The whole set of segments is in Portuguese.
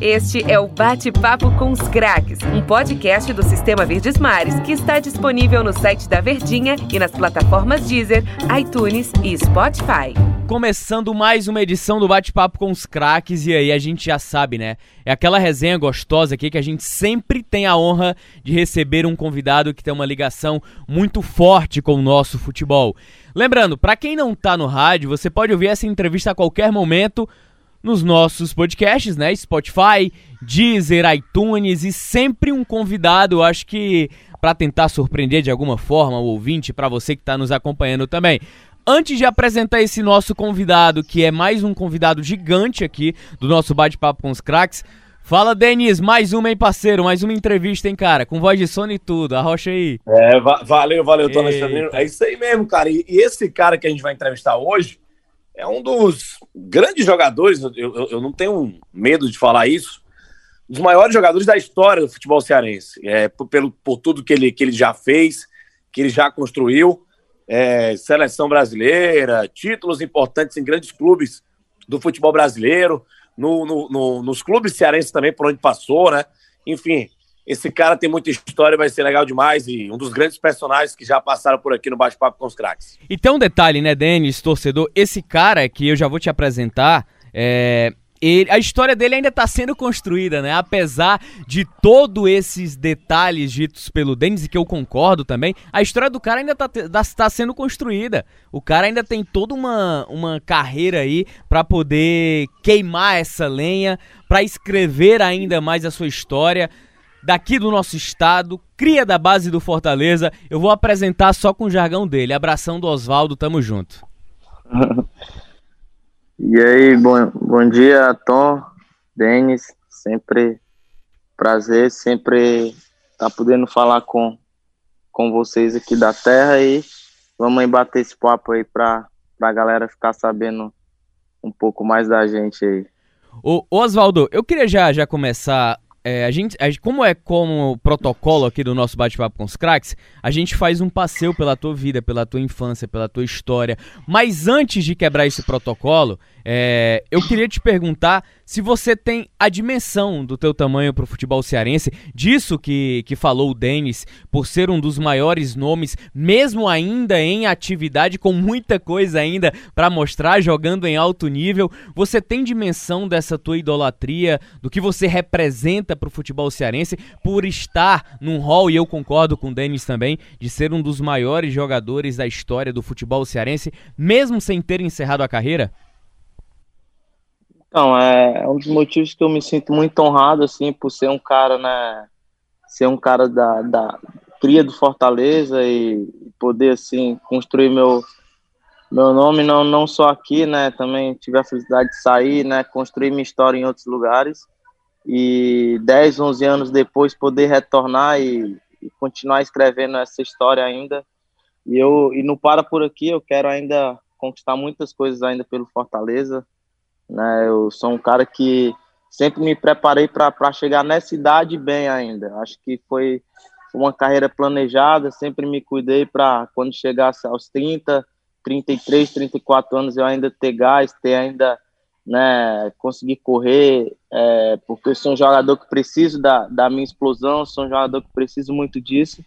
Este é o Bate-Papo com os Craques, um podcast do Sistema Verdes Mares que está disponível no site da Verdinha e nas plataformas Deezer, iTunes e Spotify. Começando mais uma edição do Bate-Papo com os Craques, e aí a gente já sabe, né? É aquela resenha gostosa aqui que a gente sempre tem a honra de receber um convidado que tem uma ligação muito forte com o nosso futebol. Lembrando, para quem não tá no rádio, você pode ouvir essa entrevista a qualquer momento nos nossos podcasts, né? Spotify, Deezer, iTunes e sempre um convidado, acho que para tentar surpreender de alguma forma o ouvinte, para você que está nos acompanhando também. Antes de apresentar esse nosso convidado, que é mais um convidado gigante aqui do nosso bate-papo com os craques, Fala, Denis, mais uma, hein, parceiro? Mais uma entrevista, hein, cara? Com voz de sono e tudo. Arrocha aí. É, va valeu, valeu, Alexandre. É isso aí mesmo, cara. E, e, esse cara que a gente vai entrevistar hoje é um dos grandes jogadores, eu, eu, eu, não tenho medo de falar isso, dos maiores jogadores da história do futebol cearense. É, por, pelo, por tudo que ele, que ele já fez, que ele já construiu, é, seleção brasileira, títulos importantes em grandes clubes do futebol brasileiro, no, no, no, nos clubes cearenses também, por onde passou, né? Enfim, esse cara tem muita história, vai ser legal demais e um dos grandes personagens que já passaram por aqui no Bate-Papo com os Craques. E tem um detalhe, né, Denis, torcedor? Esse cara que eu já vou te apresentar, é, ele, a história dele ainda está sendo construída, né? Apesar de todos esses detalhes ditos pelo Denis, e que eu concordo também, a história do cara ainda está tá sendo construída. O cara ainda tem toda uma, uma carreira aí para poder queimar essa lenha, para escrever ainda mais a sua história daqui do nosso estado, cria da base do Fortaleza. Eu vou apresentar só com o jargão dele. Abração do Oswaldo, tamo junto. e aí, bom, bom dia, Tom, Denis. Sempre prazer, sempre estar tá podendo falar com, com vocês aqui da terra e vamos aí bater esse papo aí para a galera ficar sabendo um pouco mais da gente aí. Ô, Oswaldo, eu queria já, já começar é, a, gente, a, como é como protocolo aqui do nosso bate-papo com os craques, a gente faz um passeio pela tua vida, pela tua infância, pela tua história. Mas antes de quebrar esse protocolo, é, eu queria te perguntar se você tem a dimensão do teu tamanho para o futebol cearense, disso que, que falou o Denis, por ser um dos maiores nomes, mesmo ainda em atividade, com muita coisa ainda para mostrar, jogando em alto nível. Você tem dimensão dessa tua idolatria, do que você representa para o futebol cearense, por estar num hall, e eu concordo com o Denis também, de ser um dos maiores jogadores da história do futebol cearense, mesmo sem ter encerrado a carreira? Não, é um dos motivos que eu me sinto muito honrado, assim, por ser um cara, né, ser um cara da, da cria do Fortaleza e poder, assim, construir meu, meu nome, não, não só aqui, né, também tive a felicidade de sair, né, construir minha história em outros lugares e 10, 11 anos depois poder retornar e, e continuar escrevendo essa história ainda. E eu e não para por aqui, eu quero ainda conquistar muitas coisas ainda pelo Fortaleza, né? Eu sou um cara que sempre me preparei para chegar nessa idade bem ainda. Acho que foi uma carreira planejada, sempre me cuidei para quando chegasse aos 30, 33, 34 anos eu ainda ter gás, ter ainda né, conseguir correr, é, porque eu sou um jogador que preciso da, da minha explosão, sou um jogador que preciso muito disso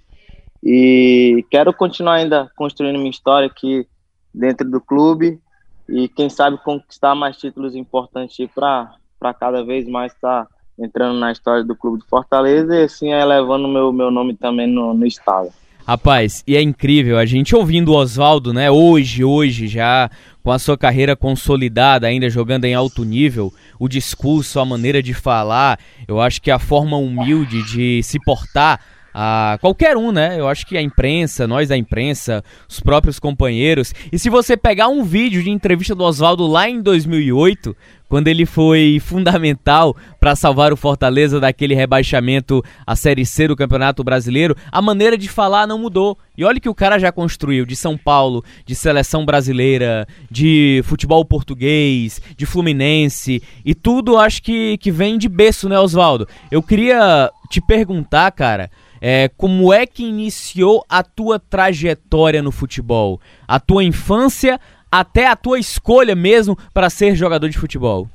e quero continuar ainda construindo minha história aqui dentro do clube e quem sabe conquistar mais títulos importantes para cada vez mais estar tá entrando na história do clube de Fortaleza e assim elevando meu meu nome também no, no estado. Rapaz, e é incrível a gente ouvindo o Oswaldo, né? Hoje, hoje já com a sua carreira consolidada, ainda jogando em alto nível, o discurso, a maneira de falar, eu acho que a forma humilde de se portar a qualquer um, né? Eu acho que a imprensa, nós da imprensa, os próprios companheiros. E se você pegar um vídeo de entrevista do Oswaldo lá em 2008, quando ele foi fundamental para salvar o Fortaleza daquele rebaixamento à Série C do Campeonato Brasileiro, a maneira de falar não mudou. E olha que o cara já construiu de São Paulo, de seleção brasileira, de futebol português, de Fluminense, e tudo acho que, que vem de berço, né, Oswaldo? Eu queria te perguntar, cara, é, como é que iniciou a tua trajetória no futebol? A tua infância até a tua escolha mesmo para ser jogador de futebol?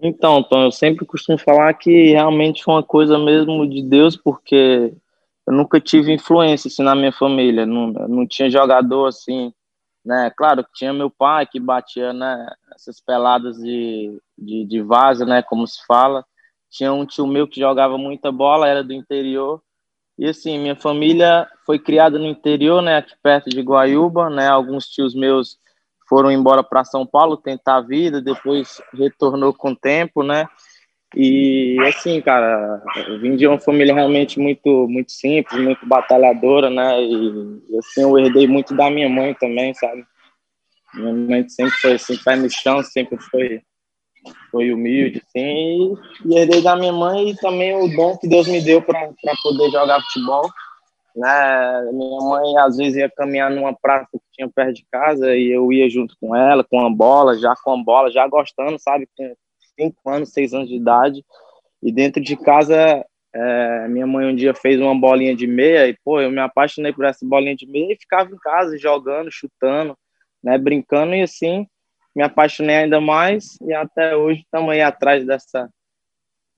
Então, Tom, eu sempre costumo falar que realmente foi uma coisa mesmo de Deus, porque eu nunca tive influência assim, na minha família, não, não tinha jogador assim, né? Claro que tinha meu pai que batia né, essas peladas de, de, de vaza, né? Como se fala. Tinha um tio meu que jogava muita bola, era do interior. E assim, minha família foi criada no interior, né? Aqui perto de Guaiúba, né? Alguns tios meus foram embora para São Paulo tentar a vida, depois retornou com o tempo, né? E assim, cara, vim de uma família realmente muito muito simples, muito batalhadora, né? E assim, eu herdei muito da minha mãe também, sabe? Minha mãe sempre foi assim, pé no chão, sempre foi foi humilde, e, e herdei da minha mãe e também o dom que Deus me deu para poder jogar futebol né? Minha mãe às vezes ia caminhar numa praça que tinha perto de casa e eu ia junto com ela, com a bola, já com a bola, já gostando, sabe? Com cinco anos, seis anos de idade. E dentro de casa, é, minha mãe um dia fez uma bolinha de meia e, pô, eu me apaixonei por essa bolinha de meia e ficava em casa jogando, chutando, né? Brincando e assim me apaixonei ainda mais e até hoje estamos aí atrás dessa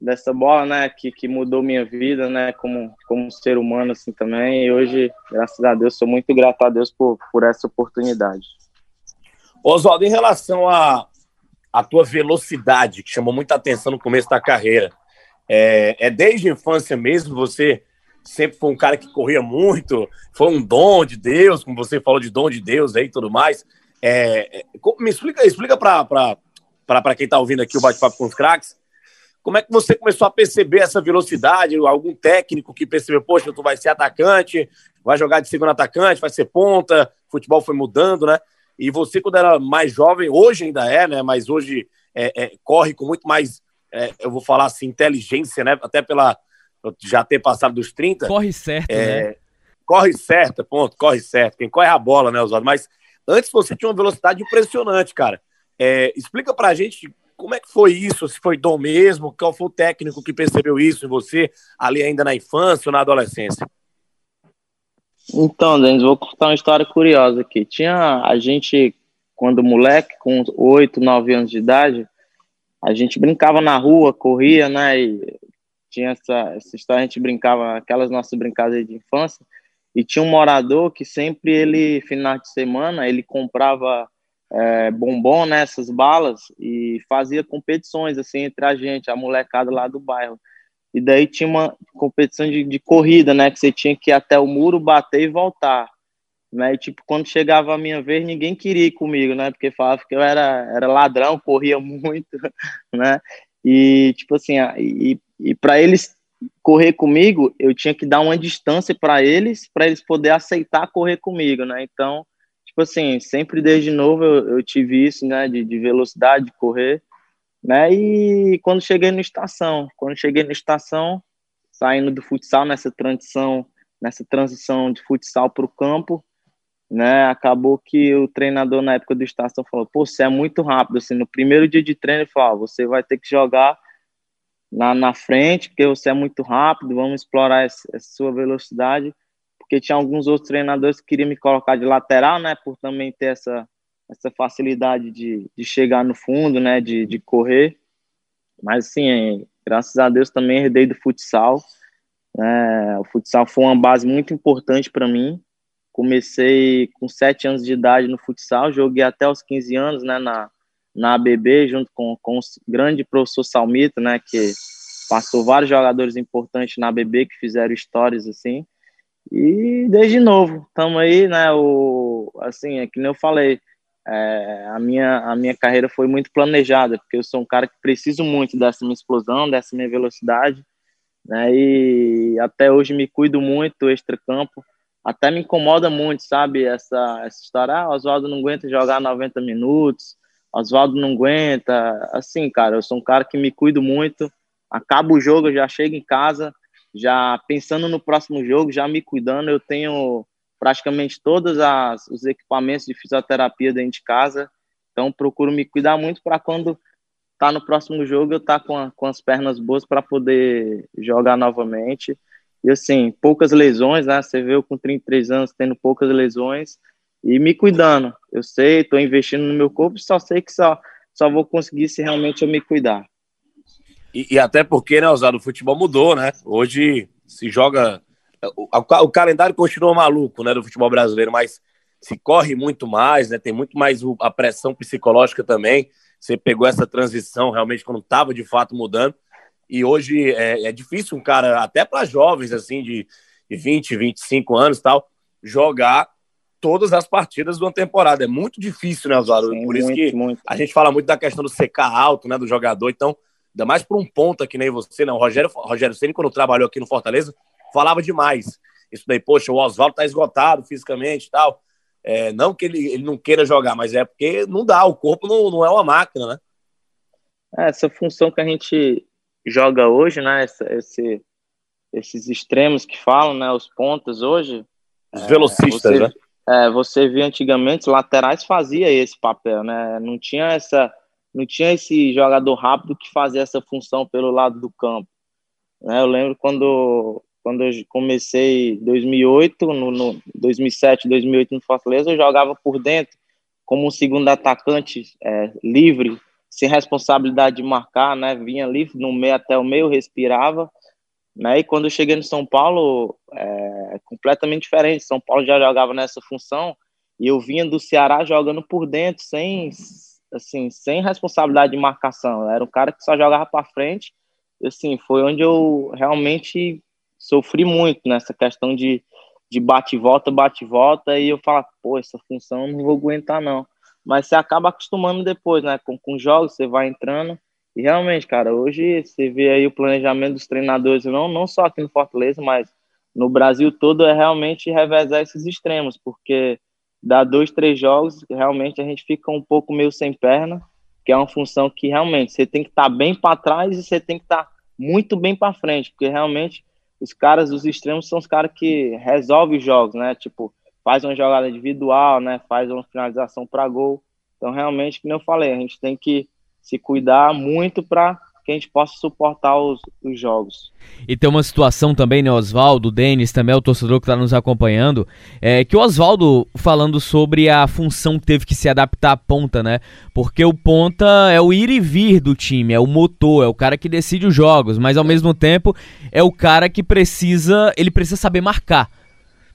dessa bola, né, que, que mudou minha vida, né, como, como ser humano, assim, também, e hoje, graças a Deus, sou muito grato a Deus por, por essa oportunidade. Oswaldo, em relação a, a tua velocidade, que chamou muita atenção no começo da carreira, é, é desde a infância mesmo, você sempre foi um cara que corria muito, foi um dom de Deus, como você falou de dom de Deus aí e tudo mais, é, é me explica, explica para quem está ouvindo aqui o Bate-Papo com os Craques, como é que você começou a perceber essa velocidade? Algum técnico que percebeu, poxa, tu vai ser atacante, vai jogar de segundo atacante, vai ser ponta, futebol foi mudando, né? E você, quando era mais jovem, hoje ainda é, né? Mas hoje é, é, corre com muito mais, é, eu vou falar assim, inteligência, né? Até pela já ter passado dos 30. Corre certo, é, né? Corre certo, ponto, corre certo. Quem corre a bola, né, Oswaldo? Mas antes você tinha uma velocidade impressionante, cara. É, explica pra gente como é que foi isso? Se foi dom mesmo? Qual foi o técnico que percebeu isso em você, ali ainda na infância ou na adolescência? Então, Denis, vou contar uma história curiosa aqui. Tinha a gente, quando moleque, com 8, 9 anos de idade, a gente brincava na rua, corria, né? E tinha essa, essa história, a gente brincava, aquelas nossas brincadeiras de infância. E tinha um morador que sempre ele, final de semana, ele comprava é, bombom nessas né, balas e fazia competições assim entre a gente, a molecada lá do bairro. E daí tinha uma competição de, de corrida, né? Que você tinha que ir até o muro, bater e voltar. Né? E, tipo, quando chegava a minha vez, ninguém queria ir comigo, né? Porque falava que eu era, era ladrão, corria muito, né? E, tipo assim, e, e para eles correr comigo, eu tinha que dar uma distância para eles, para eles poder aceitar correr comigo, né? Então, tipo assim, sempre desde novo eu, eu tive isso, né, de, de, velocidade, de correr, né, e quando cheguei na estação, quando cheguei na estação, saindo do futsal nessa transição, nessa transição de futsal para o campo, né, acabou que o treinador na época do estação falou, pô, você é muito rápido, assim, no primeiro dia de treino ele falou, ah, você vai ter que jogar na, na frente, porque você é muito rápido, vamos explorar essa, sua velocidade, porque tinha alguns outros treinadores que queriam me colocar de lateral, né, por também ter essa, essa facilidade de, de chegar no fundo, né, de, de correr. Mas, assim, graças a Deus também herdei do futsal. Né, o futsal foi uma base muito importante para mim. Comecei com sete anos de idade no futsal, joguei até os 15 anos, né, na, na ABB, junto com, com o grande professor Salmito, né, que passou vários jogadores importantes na ABB que fizeram histórias, assim. E desde novo, estamos aí, né? O, assim, é que nem eu falei, é, a, minha, a minha carreira foi muito planejada, porque eu sou um cara que preciso muito dessa minha explosão, dessa minha velocidade, né? E até hoje me cuido muito extra-campo. Até me incomoda muito, sabe? Essa, essa história, ah, Oswaldo não aguenta jogar 90 minutos, Oswaldo não aguenta. Assim, cara, eu sou um cara que me cuido muito. Acaba o jogo, eu já chego em casa, já pensando no próximo jogo, já me cuidando, eu tenho praticamente todos as, os equipamentos de fisioterapia dentro de casa, então procuro me cuidar muito para quando tá no próximo jogo eu tá com, a, com as pernas boas para poder jogar novamente. E assim, poucas lesões, né? Você vê eu com 33 anos tendo poucas lesões e me cuidando. Eu sei, estou investindo no meu corpo, só sei que só, só vou conseguir se realmente eu me cuidar. E, e até porque, né, Osado, o futebol mudou, né? Hoje se joga. O, o, calendário continua maluco, né, do futebol brasileiro, mas se corre muito mais, né? Tem muito mais a pressão psicológica também. Você pegou essa transição realmente quando estava de fato mudando. E hoje é, é difícil um cara, até para jovens assim, de, de 20, 25 anos tal, jogar todas as partidas de uma temporada. É muito difícil, né, Oswaldo? Por isso que muito. a gente fala muito da questão do secar alto, né, do jogador. Então, ainda mais para um ponta que nem você, né? O Rogério, Rogério Ceni quando trabalhou aqui no Fortaleza, falava demais. Isso daí, poxa, o Oswaldo tá esgotado fisicamente e tal. É, não que ele, ele não queira jogar, mas é porque não dá, o corpo não, não é uma máquina, né? É, essa função que a gente joga hoje, né? Essa, esse, esses extremos que falam, né? Os pontas hoje. Os velocistas, você, né? É, você via antigamente, os laterais fazia esse papel, né? Não tinha essa, não tinha esse jogador rápido que fazia essa função pelo lado do campo. Né? Eu lembro quando quando eu comecei em 2008, no, no 2007, 2008 no Fortaleza, eu jogava por dentro como um segundo atacante é, livre, sem responsabilidade de marcar, né? Vinha livre no meio até o meio, respirava, né? E quando eu cheguei no São Paulo, é completamente diferente. São Paulo já jogava nessa função e eu vinha do Ceará jogando por dentro, sem assim, sem responsabilidade de marcação. Eu era um cara que só jogava para frente. Assim, foi onde eu realmente sofri muito nessa questão de, de bate volta, bate volta, e eu falo, pô, essa função eu não vou aguentar, não. Mas você acaba acostumando depois, né? Com, com jogos, você vai entrando. E realmente, cara, hoje você vê aí o planejamento dos treinadores, não, não só aqui no Fortaleza, mas no Brasil todo, é realmente revezar esses extremos, porque dá dois, três jogos, realmente a gente fica um pouco meio sem perna, que é uma função que realmente você tem que estar tá bem para trás e você tem que estar tá muito bem para frente, porque realmente os caras dos extremos são os caras que resolvem jogos, né? Tipo, faz uma jogada individual, né? Faz uma finalização para gol. Então, realmente, como eu falei, a gente tem que se cuidar muito para que a gente possa suportar os, os, jogos. E tem uma situação também, né, Oswaldo, Denis, também é o torcedor que está nos acompanhando, é que o Oswaldo falando sobre a função que teve que se adaptar à ponta, né? Porque o ponta é o ir e vir do time, é o motor, é o cara que decide os jogos, mas ao mesmo tempo é o cara que precisa, ele precisa saber marcar.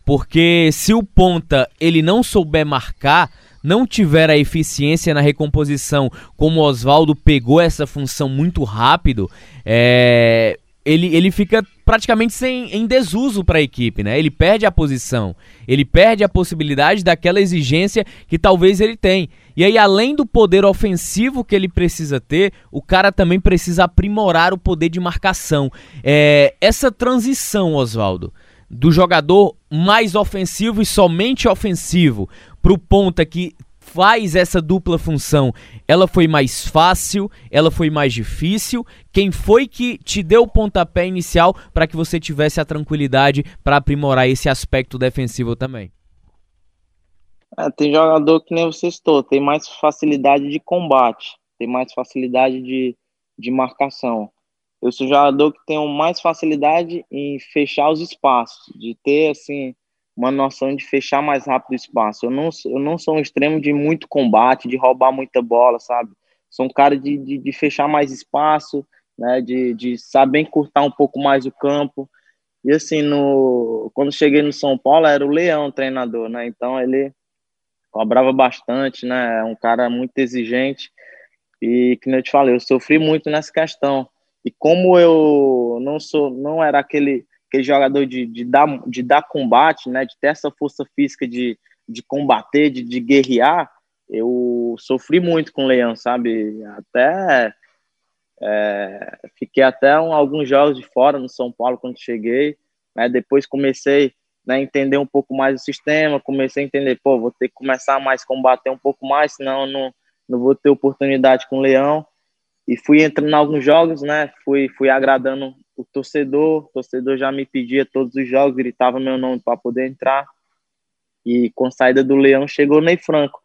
Porque se o ponta ele não souber marcar, não tiver a eficiência na recomposição, como o Oswaldo pegou essa função muito rápido, é, ele, ele fica praticamente sem, em desuso para a equipe, né? Ele perde a posição, ele perde a possibilidade daquela exigência que talvez ele tem. E aí, além do poder ofensivo que ele precisa ter, o cara também precisa aprimorar o poder de marcação. É, essa transição, Oswaldo, do jogador mais ofensivo e somente ofensivo pro ponta que faz essa dupla função, ela foi mais fácil, ela foi mais difícil? Quem foi que te deu o pontapé inicial para que você tivesse a tranquilidade para aprimorar esse aspecto defensivo também? É, tem jogador que nem você estou, tem mais facilidade de combate, tem mais facilidade de, de marcação. Eu sou jogador que tenho mais facilidade em fechar os espaços, de ter assim uma noção de fechar mais rápido o espaço. Eu não, eu não sou um extremo de muito combate, de roubar muita bola, sabe? Sou um cara de, de, de fechar mais espaço, né? De, de saber encurtar um pouco mais o campo. E assim, no, quando cheguei no São Paulo, era o Leão o treinador, né? Então ele cobrava bastante, né? É um cara muito exigente. E, como eu te falei, eu sofri muito nessa questão. E como eu não sou, não era aquele aquele jogador de, de, dar, de dar combate, né, de ter essa força física de, de combater, de, de guerrear, eu sofri muito com o Leão, sabe? Até é, fiquei até um, alguns jogos de fora no São Paulo quando cheguei, né? Depois comecei né, a entender um pouco mais o sistema, comecei a entender, pô, vou ter que começar mais combater um pouco mais, senão não, não vou ter oportunidade com o Leão. E fui entrando em alguns jogos, né? Fui, fui agradando o torcedor, o torcedor já me pedia todos os jogos, gritava meu nome para poder entrar. E com a saída do Leão chegou o Ney Franco.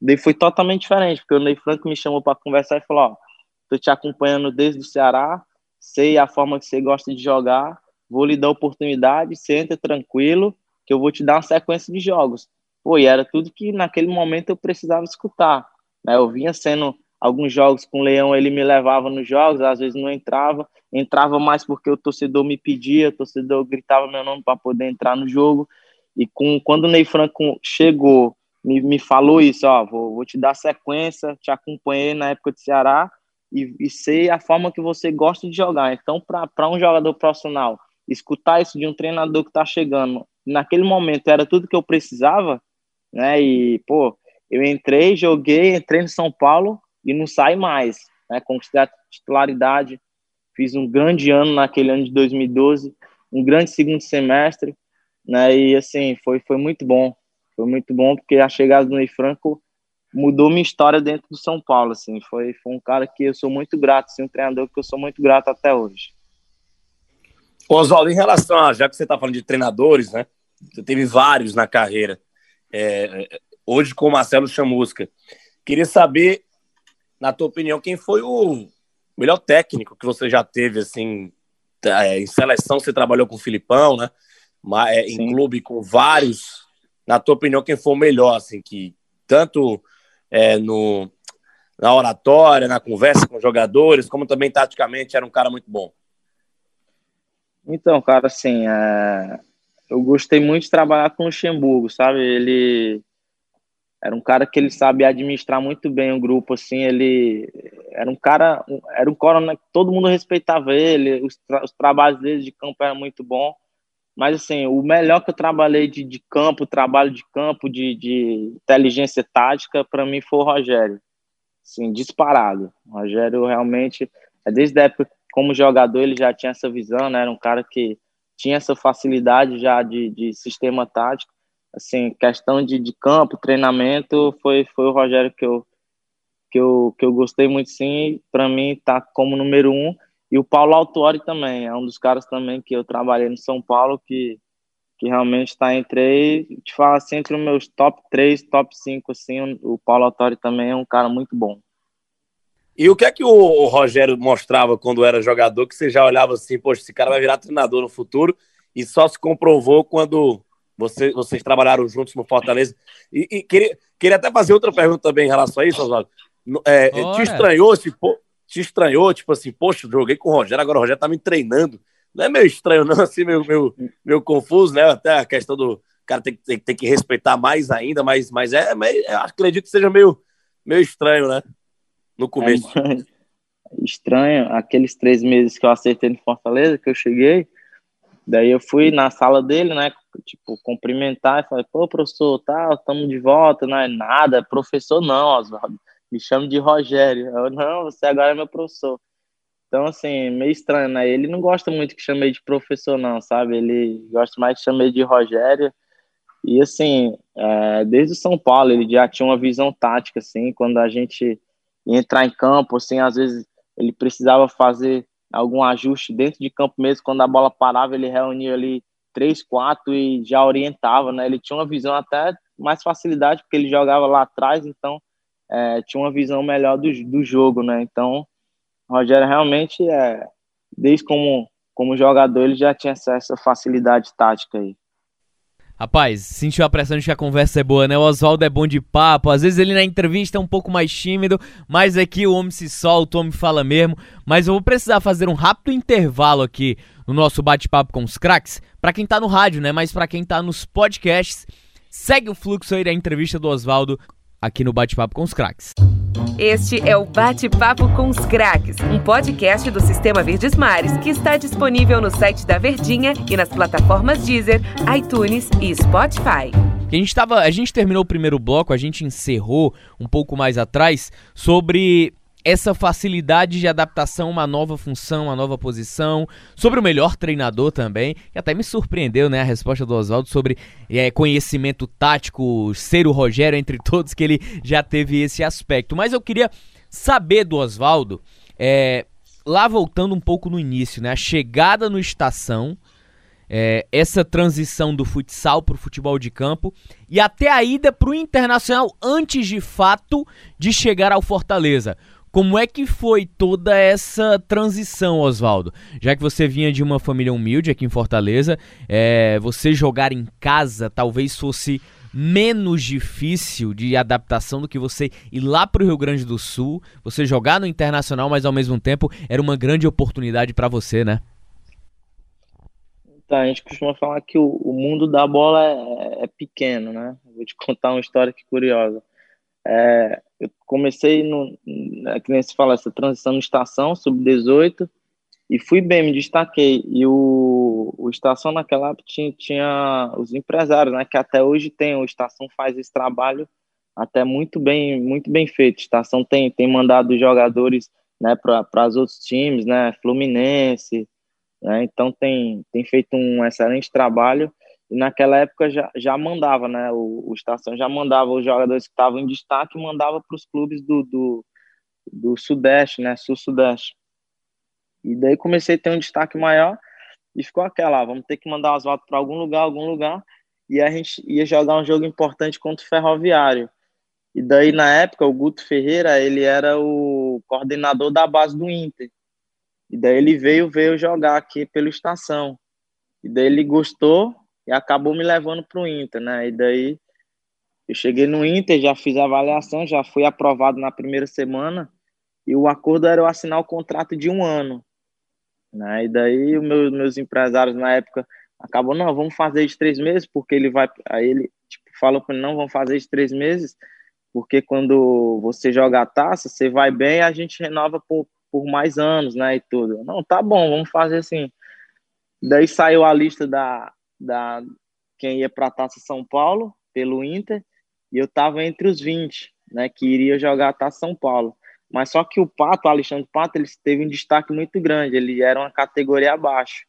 Daí foi totalmente diferente, porque o Ney Franco me chamou para conversar e falou: Ó, tô te acompanhando desde o Ceará, sei a forma que você gosta de jogar, vou lhe dar oportunidade, senta tranquilo, que eu vou te dar uma sequência de jogos. Pô, e era tudo que naquele momento eu precisava escutar. Né? Eu vinha sendo alguns jogos com o Leão, ele me levava nos jogos, às vezes não entrava, entrava mais porque o torcedor me pedia, o torcedor gritava meu nome para poder entrar no jogo. E com, quando o Ney Franco chegou, me, me falou isso, ó, vou, vou te dar sequência, te acompanhei na época de Ceará e, e sei a forma que você gosta de jogar. Então, para um jogador profissional, escutar isso de um treinador que está chegando, naquele momento era tudo que eu precisava, né? E, pô, eu entrei, joguei, entrei no São Paulo e não sai mais, né? Conquistei a titularidade, fiz um grande ano naquele ano de 2012, um grande segundo semestre, né? E assim, foi, foi muito bom. Foi muito bom porque a chegada do Ney Franco mudou minha história dentro do São Paulo, assim. Foi, foi um cara que eu sou muito grato, assim, um treinador que eu sou muito grato até hoje. Oswaldo, em relação a, já que você está falando de treinadores, né? Você teve vários na carreira. É, hoje com o Marcelo Chamusca. Queria saber, na tua opinião, quem foi o melhor técnico que você já teve, assim, é, em seleção você trabalhou com o Filipão, né? Mas, é, em clube com vários. Na tua opinião, quem foi o melhor, assim, que tanto é, no, na oratória, na conversa com os jogadores, como também taticamente era um cara muito bom? Então, cara, assim, é... eu gostei muito de trabalhar com o Luxemburgo, sabe? Ele era um cara que ele sabe administrar muito bem o grupo, assim, ele era um cara, era um coronel que todo mundo respeitava ele, os, tra os, trabalhos dele de campo eram muito bom, mas assim, o melhor que eu trabalhei de, de campo, trabalho de campo, de, de inteligência tática, para mim foi o Rogério, assim, disparado, o Rogério realmente, é desde a época como jogador ele já tinha essa visão, né, era um cara que tinha essa facilidade já de, de sistema tático, assim, questão de, de campo, treinamento, foi, foi o Rogério que eu, que eu, que eu gostei muito, sim. Para mim, tá como número um. E o Paulo Autuori também, é um dos caras também que eu trabalhei no São Paulo, que, que realmente está entre, te falo assim, entre os meus top 3, top 5, assim, o Paulo Autuori também é um cara muito bom. E o que é que o Rogério mostrava quando era jogador, que você já olhava assim, poxa, esse cara vai virar treinador no futuro, e só se comprovou quando você, vocês trabalharam juntos no Fortaleza. E, e, queria, queria até fazer outra pergunta também em relação a isso, Oswaldo. É, te estranhou, tipo, te estranhou, tipo assim, poxa, joguei com o Rogério, agora o Rogério tá me treinando. Não é meio estranho, não, assim, meio, meio, meio confuso, né? Até a questão do cara tem, tem, tem que respeitar mais ainda, mas, mas é, meio, acredito que seja meio, meio estranho, né? No começo. É estranho, aqueles três meses que eu acertei no Fortaleza, que eu cheguei, daí eu fui na sala dele, né, tipo, cumprimentar e falar, pô, professor, tá, estamos de volta, não é nada, professor não, Oswaldo, me chama de Rogério. Eu, não, você agora é meu professor. Então, assim, meio estranho, né? Ele não gosta muito que chamei de professor, não, sabe? Ele gosta mais de chamei de Rogério. E, assim, é, desde o São Paulo, ele já tinha uma visão tática, assim, quando a gente ia entrar em campo, assim, às vezes ele precisava fazer algum ajuste dentro de campo mesmo, quando a bola parava, ele reunia ali três, quatro e já orientava, né? Ele tinha uma visão até mais facilidade, porque ele jogava lá atrás, então é, tinha uma visão melhor do, do jogo, né? Então, o Rogério realmente, é, desde como, como jogador, ele já tinha essa facilidade tática aí. Rapaz, sentiu a pressão de que a conversa é boa, né? O Oswaldo é bom de papo. Às vezes ele na entrevista é um pouco mais tímido, mas aqui o homem se solta, o homem fala mesmo. Mas eu vou precisar fazer um rápido intervalo aqui no nosso bate-papo com os craques. Para quem tá no rádio, né? Mas para quem tá nos podcasts, segue o fluxo aí da entrevista do Oswaldo aqui no Bate-Papo com os Craques. Este é o Bate-Papo com os Craques, um podcast do Sistema Verdes Mares que está disponível no site da Verdinha e nas plataformas Deezer, iTunes e Spotify. A gente, tava, a gente terminou o primeiro bloco, a gente encerrou um pouco mais atrás sobre essa facilidade de adaptação uma nova função, uma nova posição, sobre o melhor treinador também, que até me surpreendeu, né, a resposta do Oswaldo sobre é, conhecimento tático, ser o Rogério entre todos, que ele já teve esse aspecto. Mas eu queria saber do Oswaldo, é, lá voltando um pouco no início, né, a chegada no Estação, é, essa transição do futsal para o futebol de campo e até a ida para o Internacional antes de fato de chegar ao Fortaleza. Como é que foi toda essa transição, Oswaldo? Já que você vinha de uma família humilde aqui em Fortaleza, é, você jogar em casa talvez fosse menos difícil de adaptação do que você ir lá para o Rio Grande do Sul, você jogar no Internacional, mas ao mesmo tempo era uma grande oportunidade para você, né? Tá, a gente costuma falar que o, o mundo da bola é, é, pequeno, né? Vou te contar uma história que curiosa. É, eu comecei, no, é, que nem se fala, essa transição de estação, sub-18, e fui bem, me destaquei. E o, o Estação naquela época tinha, tinha os empresários, né? Que até hoje tem, o Estação faz esse trabalho até muito bem, muito bem feito. Estação tem, tem mandado jogadores né, para os outros times, né? Fluminense, né? Então tem, tem feito um excelente trabalho naquela época já, já mandava, né? O, o Estação já mandava os jogadores que estavam em destaque, mandava para os clubes do, do, do Sudeste, né? Sul-Sudeste. E daí comecei a ter um destaque maior e ficou aquela, ah, vamos ter que mandar o Oswaldo para algum lugar, algum lugar, e a gente ia jogar um jogo importante contra o Ferroviário. E daí, na época, o Guto Ferreira, ele era o coordenador da base do Inter. E daí ele veio, veio jogar aqui pelo Estação. E daí ele gostou e acabou me levando para o Inter, né? E daí eu cheguei no Inter, já fiz a avaliação, já fui aprovado na primeira semana. E o acordo era eu assinar o contrato de um ano. Né? E daí os meus, meus empresários na época acabou, não, vamos fazer de três meses, porque ele vai. Aí ele tipo, falou para não, vamos fazer de três meses, porque quando você joga a taça, você vai bem, a gente renova por, por mais anos, né? E tudo. Não, tá bom, vamos fazer assim. Daí saiu a lista da, da quem ia para a Taça São Paulo, pelo Inter, e eu tava entre os 20, né? Que iria jogar a Taça São Paulo. Mas só que o Pato, o Alexandre Pato, ele teve um destaque muito grande. Ele era uma categoria abaixo,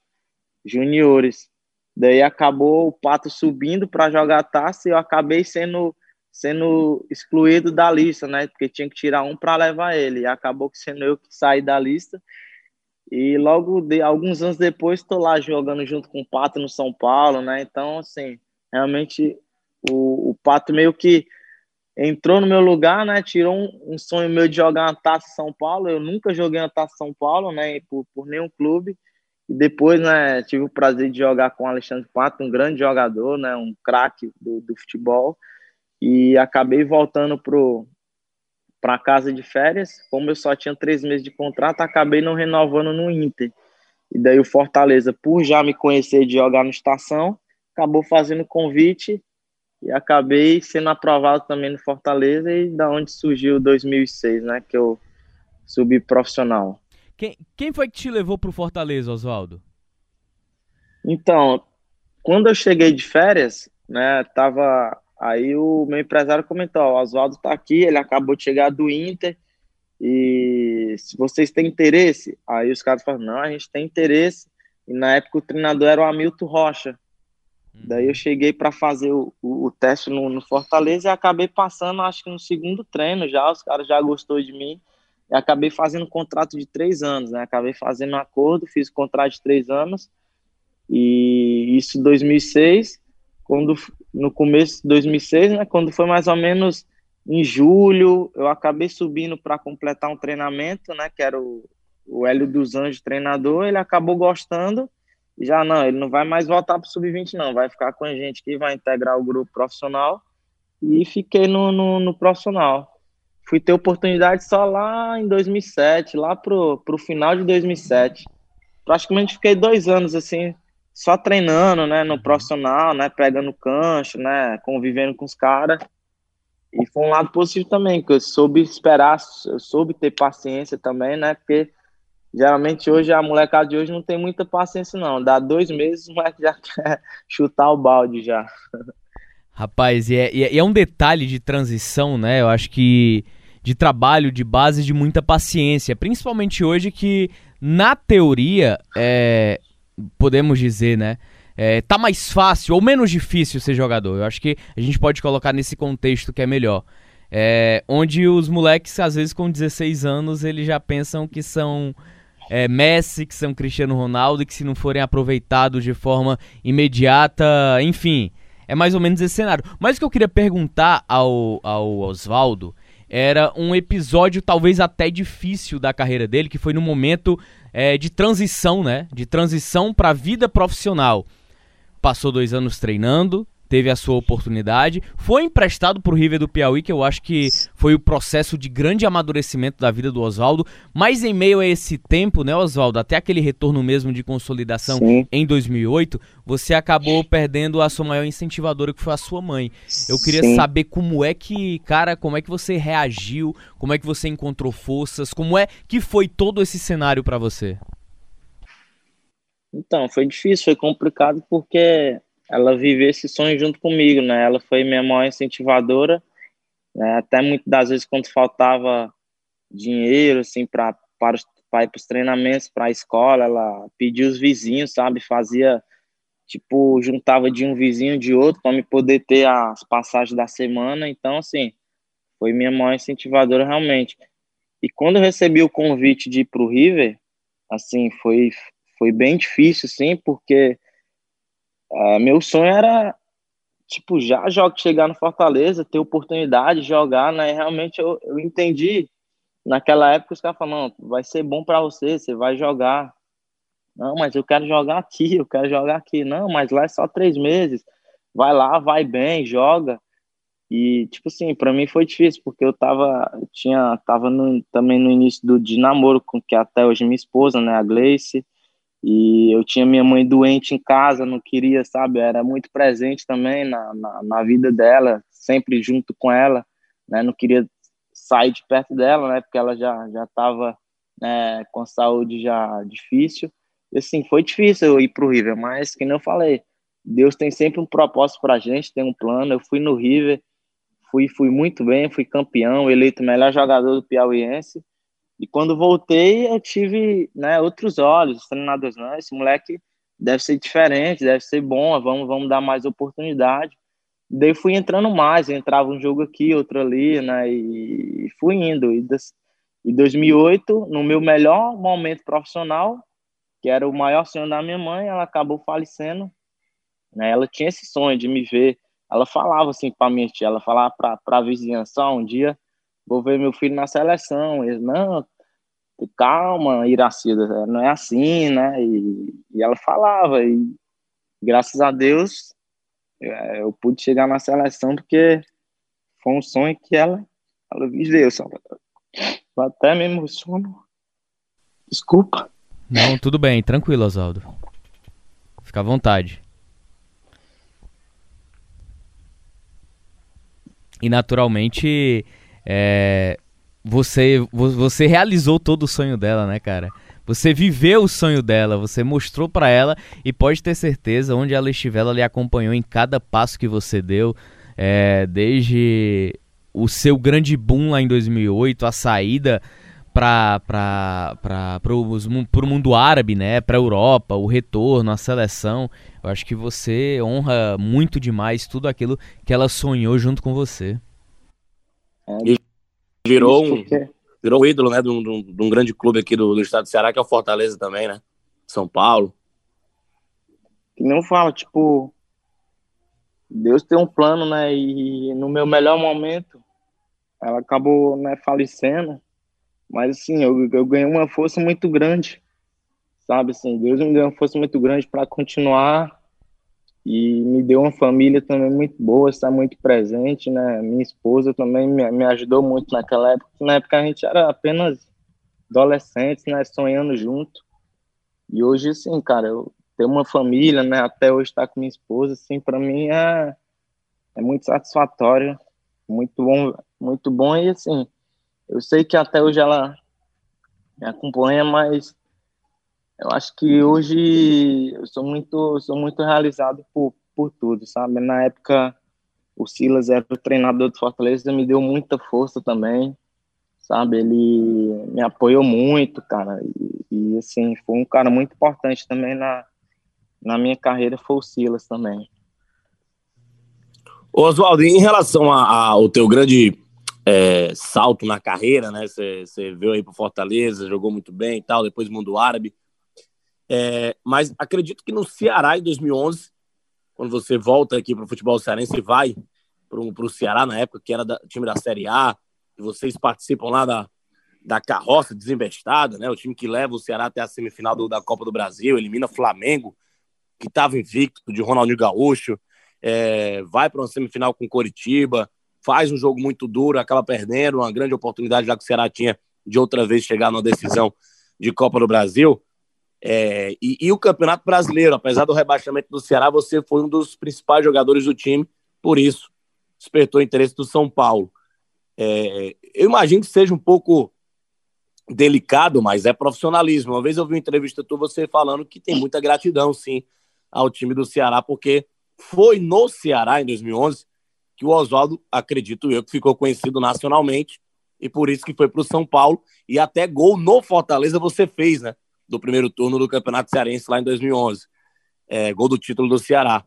juniores. Daí acabou o Pato subindo para jogar a taça e eu acabei sendo sendo excluído da lista, né? Porque tinha que tirar um para levar ele. E acabou que sendo eu que saí da lista. E logo de alguns anos depois estou lá jogando junto com o Pato no São Paulo, né? Então, assim, realmente o, o Pato meio que entrou no meu lugar, né? Tirou um, um, sonho meu de jogar uma taça São Paulo. Eu nunca joguei uma taça São Paulo, né? Por, por nenhum clube. E depois, né? Tive o prazer de jogar com o Alexandre Pato, um grande jogador, né? Um craque do, do futebol. E acabei voltando pro para casa de férias. Como eu só tinha três meses de contrato, acabei não renovando no Inter. E daí o Fortaleza, por já me conhecer de jogar no Estação, acabou fazendo convite e acabei sendo aprovado também no Fortaleza e da onde surgiu 2006, né, que eu subi profissional. Quem, quem foi que te levou para o Fortaleza, Oswaldo? Então, quando eu cheguei de férias, né, tava aí o meu empresário comentou, o Oswaldo está aqui, ele acabou de chegar do Inter e se vocês têm interesse, aí os caras falaram, não, a gente tem interesse. E na época o treinador era o Hamilton Rocha, Daí eu cheguei para fazer o, o, o teste no, no, Fortaleza e acabei passando, acho que no segundo treino já, os caras já gostou de mim. E acabei fazendo um contrato de três anos, né? Acabei fazendo um acordo, fiz um contrato de três anos. E isso em 2006, quando, no começo de 2006, né? Quando foi mais ou menos em julho, eu acabei subindo para completar um treinamento, né? Que era o, o Hélio dos Anjos, treinador. Ele acabou gostando já não, ele não vai mais voltar para o sub-20 não, vai ficar com a gente que vai integrar o grupo profissional e fiquei no, no, no, profissional. Fui ter oportunidade só lá em 2007, lá pro, pro final de 2007. Praticamente fiquei dois anos assim, só treinando, né, no profissional, né, pegando cancho, né, convivendo com os caras. E foi um lado positivo também, que eu soube esperar, eu soube ter paciência também, né, porque Geralmente hoje a molecada de hoje não tem muita paciência, não. Dá dois meses, o moleque já quer chutar o balde já. Rapaz, e é, e é um detalhe de transição, né? Eu acho que de trabalho, de base, de muita paciência. Principalmente hoje que, na teoria, é, podemos dizer, né? É, tá mais fácil ou menos difícil ser jogador. Eu acho que a gente pode colocar nesse contexto que é melhor. É, onde os moleques, às vezes, com 16 anos, eles já pensam que são é, Messi, que são Cristiano Ronaldo, e que se não forem aproveitados de forma imediata, enfim, é mais ou menos esse cenário. Mas o que eu queria perguntar ao, ao Oswaldo era um episódio talvez até difícil da carreira dele, que foi no momento é, de transição, né? De transição para a vida profissional. Passou dois anos treinando, teve a sua oportunidade. Foi emprestado para o River do Piauí, que eu acho que foi o processo de grande amadurecimento da vida do Oswaldo. Mas em meio a esse tempo, né, Oswaldo, até aquele retorno mesmo de consolidação Sim. em 2008, você acabou perdendo a sua maior incentivadora, que foi a sua mãe. Eu queria Sim. saber como é que, cara, como é que você reagiu, como é que você encontrou forças, como é que foi todo esse cenário para você? Então, foi difícil, foi complicado porque ela viveu esse sonho junto comigo, né? Ela foi minha maior incentivadora, né? até muitas das vezes quando faltava dinheiro, assim, para para ir para os treinamentos, para a escola, ela pedia os vizinhos, sabe? Fazia, tipo, juntava de um vizinho de outro para me poder ter as passagens da semana. Então, assim, foi minha maior incentivadora realmente. E quando eu recebi o convite de ir para o River, assim, foi, foi bem difícil, sim, porque é, meu sonho era, tipo, já jogar, chegar no Fortaleza, ter oportunidade de jogar, né? Realmente eu, eu entendi. Naquela época os caras falaram, vai ser bom para você, você vai jogar. Não, mas eu quero jogar aqui, eu quero jogar aqui. Não, mas lá é só três meses. Vai lá, vai bem, joga. E, tipo assim, para mim foi difícil, porque eu tava, tinha, tava no, também no início do, de namoro com que até hoje minha esposa, né, a Gleice, e eu tinha minha mãe doente em casa, não queria, sabe? Era muito presente também na, na, na vida dela, sempre junto com ela, né? Não queria sair de perto dela, né? Porque ela já já estava né, com saúde já difícil. E assim, foi difícil eu ir pro River, mas que nem eu falei, Deus tem sempre um propósito pra gente, tem um plano. Eu fui no River, fui fui muito bem, fui campeão, eleito melhor jogador do Piauiense. E quando voltei, eu tive né, outros olhos, os treinadores, não, esse moleque deve ser diferente, deve ser bom, vamos, vamos dar mais oportunidade. Daí fui entrando mais, entrava um jogo aqui, outro ali, né, e fui indo. E em 2008, no meu melhor momento profissional, que era o maior sonho da minha mãe, ela acabou falecendo. Né, ela tinha esse sonho de me ver. Ela falava assim para tia, ela falava para a vizinhança, um dia vou ver meu filho na seleção. Ele, não, calma, Iracida, não é assim, né? E, e ela falava, e graças a Deus eu, eu, pude chegar na seleção porque foi um sonho que ela, ela viveu. Eu até me emociono. Desculpa. Não, tudo bem, tranquilo, Oswaldo. Fica à vontade. E naturalmente é, você, você realizou todo o sonho dela, né, cara? Você viveu o sonho dela, você mostrou para ela e pode ter certeza, onde ela estiver, ela lhe acompanhou em cada passo que você deu, é, desde o seu grande boom lá em 2008, a saída para o mundo árabe, né, para a Europa, o retorno, a seleção. Eu acho que você honra muito demais tudo aquilo que ela sonhou junto com você. E virou um, virou um ídolo, né, de um, de um grande clube aqui do, do estado do Ceará, que é o Fortaleza também, né? São Paulo. Que não fala, tipo, Deus tem um plano, né? E no meu melhor momento, ela acabou, né, falecendo. Mas, assim, eu, eu ganhei uma força muito grande, sabe? Assim, Deus me deu uma força muito grande para continuar e me deu uma família também muito boa, está muito presente, né? Minha esposa também me, me ajudou muito naquela época. Na época a gente era apenas adolescentes, né? Sonhando junto. E hoje, assim, cara, eu ter uma família, né? Até hoje estar com minha esposa, assim, para mim é, é muito satisfatório, muito bom, muito bom. E assim, eu sei que até hoje ela me acompanha, mas eu acho que hoje eu sou muito, sou muito realizado por, por tudo, sabe? Na época, o Silas era o treinador do Fortaleza, me deu muita força também, sabe? Ele me apoiou muito, cara. E, e assim, foi um cara muito importante também na, na minha carreira, foi o Silas também. Oswaldo, em relação ao teu grande é, salto na carreira, né? Você veio aí pro Fortaleza, jogou muito bem e tal, depois mundo árabe. É, mas acredito que no Ceará, em 2011, quando você volta aqui para o futebol cearense e vai para o Ceará, na época que era da, time da Série A, vocês participam lá da, da carroça desinvestada, né? O time que leva o Ceará até a semifinal do, da Copa do Brasil, elimina Flamengo, que estava invicto, de Ronaldinho Gaúcho. é, vai para uma semifinal com Coritiba, faz um jogo muito duro, acaba perdendo, uma grande oportunidade já que o Ceará tinha de outra vez chegar numa decisão de Copa do Brasil. É, e, e, o Campeonato Brasileiro, apesar do rebaixamento do Ceará, você foi um dos principais jogadores do time, por isso despertou o interesse do São Paulo. É, eu imagino que seja um pouco delicado, mas é profissionalismo. Uma vez eu vi uma entrevista tua você falando que tem muita gratidão, sim, ao time do Ceará, porque foi no Ceará, em 2011, que o Oswaldo, acredito eu, que ficou conhecido nacionalmente, e por isso que foi para o São Paulo, e até gol no Fortaleza você fez, né? Do primeiro turno do Campeonato Cearense lá em 2011. É, gol do título do Ceará.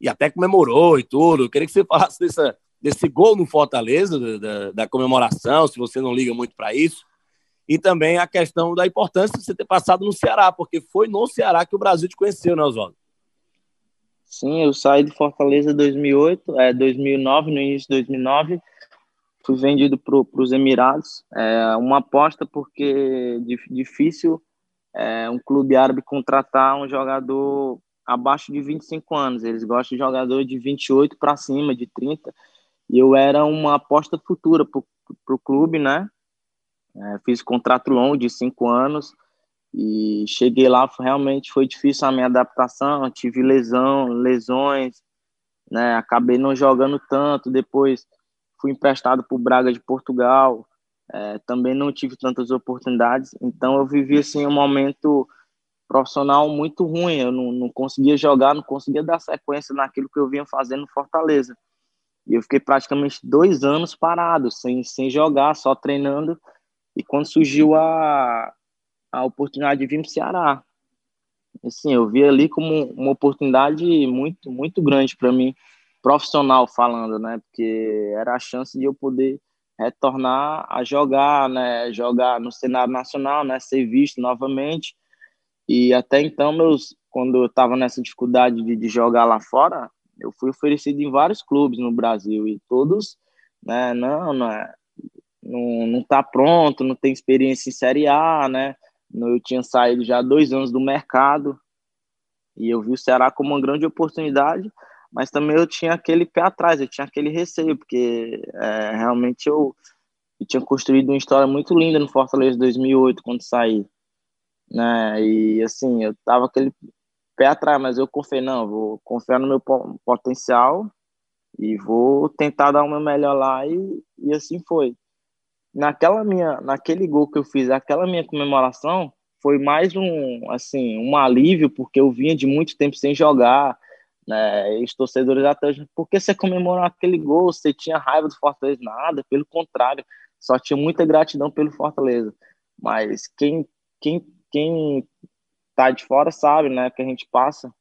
E até comemorou e tudo. Eu queria que você falasse dessa, desse gol no Fortaleza, da, da comemoração, se você não liga muito para isso. E também a questão da importância de você ter passado no Ceará, porque foi no Ceará que o Brasil te conheceu, né, Oswaldo? Sim, eu saí de Fortaleza em 2008, é, 2009, no início de 2009, fui vendido para os Emirados. É uma aposta porque difícil é, um clube árabe contratar um jogador abaixo de 25 anos. Eles gostam de jogador de 28 para cima, de 30. E eu era uma aposta futura para o clube, né? É, fiz contrato longo de cinco anos e cheguei lá, realmente foi difícil a minha adaptação, tive lesão, lesões, né? Acabei não jogando tanto, depois fui emprestado para o Braga de Portugal, é, também não tive tantas oportunidades, então eu vivi assim um momento profissional muito ruim, eu não, não conseguia jogar, não conseguia dar sequência naquilo que eu vinha fazendo no Fortaleza. E eu fiquei praticamente dois anos parado, sem, sem jogar, só treinando. E quando surgiu a, a oportunidade de vir para o Ceará, assim, eu vi ali como uma oportunidade muito, muito grande para mim, profissional falando, né? Porque era a chance de eu poder retornar a jogar, né? Jogar no cenário nacional, né? Ser visto novamente. E até então, meus, quando eu estava nessa dificuldade de, de jogar lá fora, eu fui oferecido em vários clubes no Brasil e todos, né, não, não, é, não, não tá pronto, não tem experiência em Série A, né, eu tinha saído já dois anos do mercado e eu vi o Ceará como uma grande oportunidade, mas também eu tinha aquele pé atrás, eu tinha aquele receio, porque é, realmente eu, eu tinha construído uma história muito linda no Fortaleza 2008, quando saí, né, e assim, eu tava aquele pé atrás, mas eu confiei, não, vou confiar no meu potencial e vou tentar dar o meu melhor lá e, e assim foi. Naquela minha, naquele gol que eu fiz, aquela minha comemoração foi mais um, assim, um alívio porque eu vinha de muito tempo sem jogar, né? E os torcedores até por que você comemorou aquele gol? Você tinha raiva do Fortaleza? Nada, pelo contrário, só tinha muita gratidão pelo Fortaleza. Mas quem quem quem tá de fora sabe, né, que a gente passa.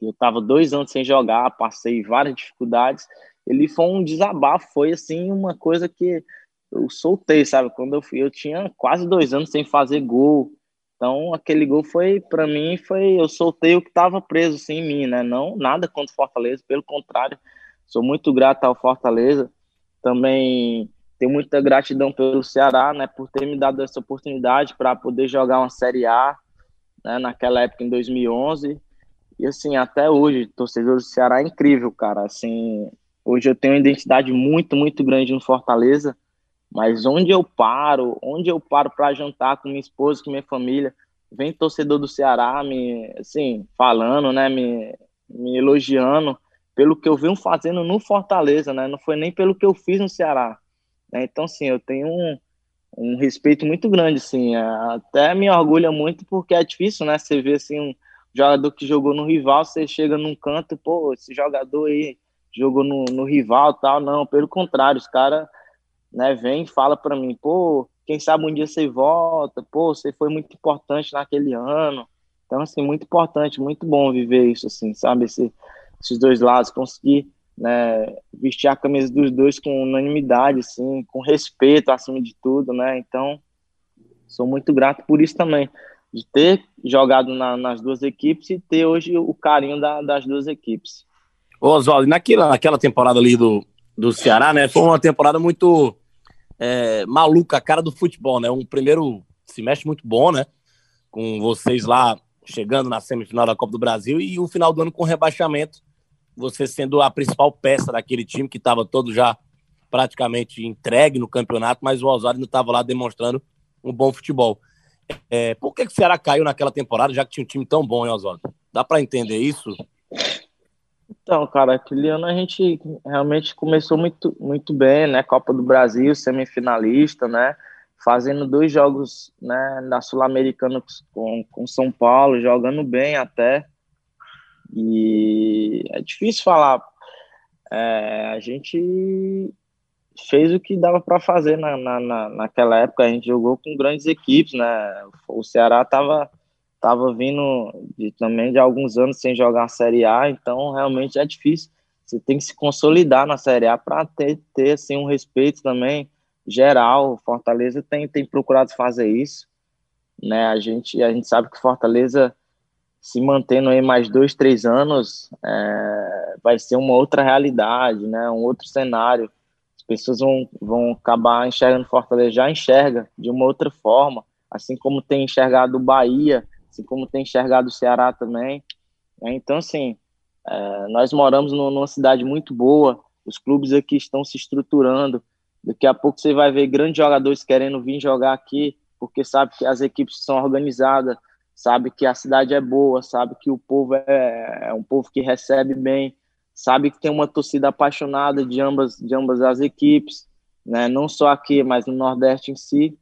Eu tava dois anos sem jogar, passei várias dificuldades. Ele foi um desabafo, foi assim uma coisa que eu soltei, sabe? Quando eu fui, eu tinha quase dois anos sem fazer gol. Então aquele gol foi para mim foi eu soltei o que estava preso assim, em mim, né? Não nada contra o Fortaleza, pelo contrário, sou muito grato ao Fortaleza. Também tenho muita gratidão pelo Ceará, né, por ter me dado essa oportunidade para poder jogar uma Série A né, naquela época em 2011. E assim, até hoje, torcedor do Ceará é incrível, cara. Assim, hoje eu tenho uma identidade muito, muito grande no Fortaleza, mas onde eu paro, onde eu paro para jantar com minha esposa, com minha família, vem torcedor do Ceará me, assim, falando, né, me, me elogiando pelo que eu venho fazendo no Fortaleza, né? Não foi nem pelo que eu fiz no Ceará. Né? Então, assim, eu tenho um, um respeito muito grande, assim. É, até me orgulha muito porque é difícil, né? Você vê assim um jogador que jogou no rival, você chega num canto, pô, esse jogador aí jogou no, no rival, tal. Não, pelo contrário, os caras, né? Vem e fala para mim, pô, quem sabe um dia você volta, pô, você foi muito importante naquele ano. Então, assim, muito importante, muito bom viver isso, assim, sabe? Esse, esses dois lados, conseguir né, vestir a camisa dos dois com unanimidade, assim, com respeito acima de tudo, né? Então, sou muito grato por isso também, de ter jogado na, nas duas equipes e ter hoje o carinho da, das duas equipes. Ô Oswaldo, naquela, naquela temporada ali do, do Ceará, né? Foi uma temporada muito é, maluca, a cara do futebol, né? Um primeiro semestre muito bom, né? Com vocês lá chegando na semifinal da Copa do Brasil e o final do ano com rebaixamento você sendo a principal peça daquele time que estava todo já praticamente entregue no campeonato, mas o Osório não estava lá demonstrando um bom futebol. É, por que, que o Ceará caiu naquela temporada, já que tinha um time tão bom, hein, Osório? Dá para entender isso? Então, cara, aquele ano a gente realmente começou muito, muito bem, né? Copa do Brasil, semifinalista, né? Fazendo dois jogos né, na Sul-Americana com, com São Paulo, jogando bem até. E é difícil falar. É, a gente fez o que dava para fazer na, na, naquela época. A gente jogou com grandes equipes, né? O Ceará estava tava vindo de, também de alguns anos sem jogar a Série A, então realmente é difícil. Você tem que se consolidar na Série A para ter, ter assim, um respeito também geral. Fortaleza tem, tem procurado fazer isso. Né? A, gente, a gente sabe que Fortaleza se mantendo aí mais dois, três anos, é, vai ser uma outra realidade, né? um outro cenário. As pessoas vão, vão acabar enxergando Fortaleza, já enxerga de uma outra forma, assim como tem enxergado o Bahia, assim como tem enxergado o Ceará também. Né? Então, assim, é, nós moramos numa cidade muito boa, os clubes aqui estão se estruturando. Daqui a pouco você vai ver grandes jogadores querendo vir jogar aqui, porque sabe que as equipes são organizadas, sabe que a cidade é boa, sabe que o povo é, é um povo que recebe bem, sabe que tem uma torcida apaixonada de ambas, de ambas as equipes, né? não só aqui, mas no Nordeste em si.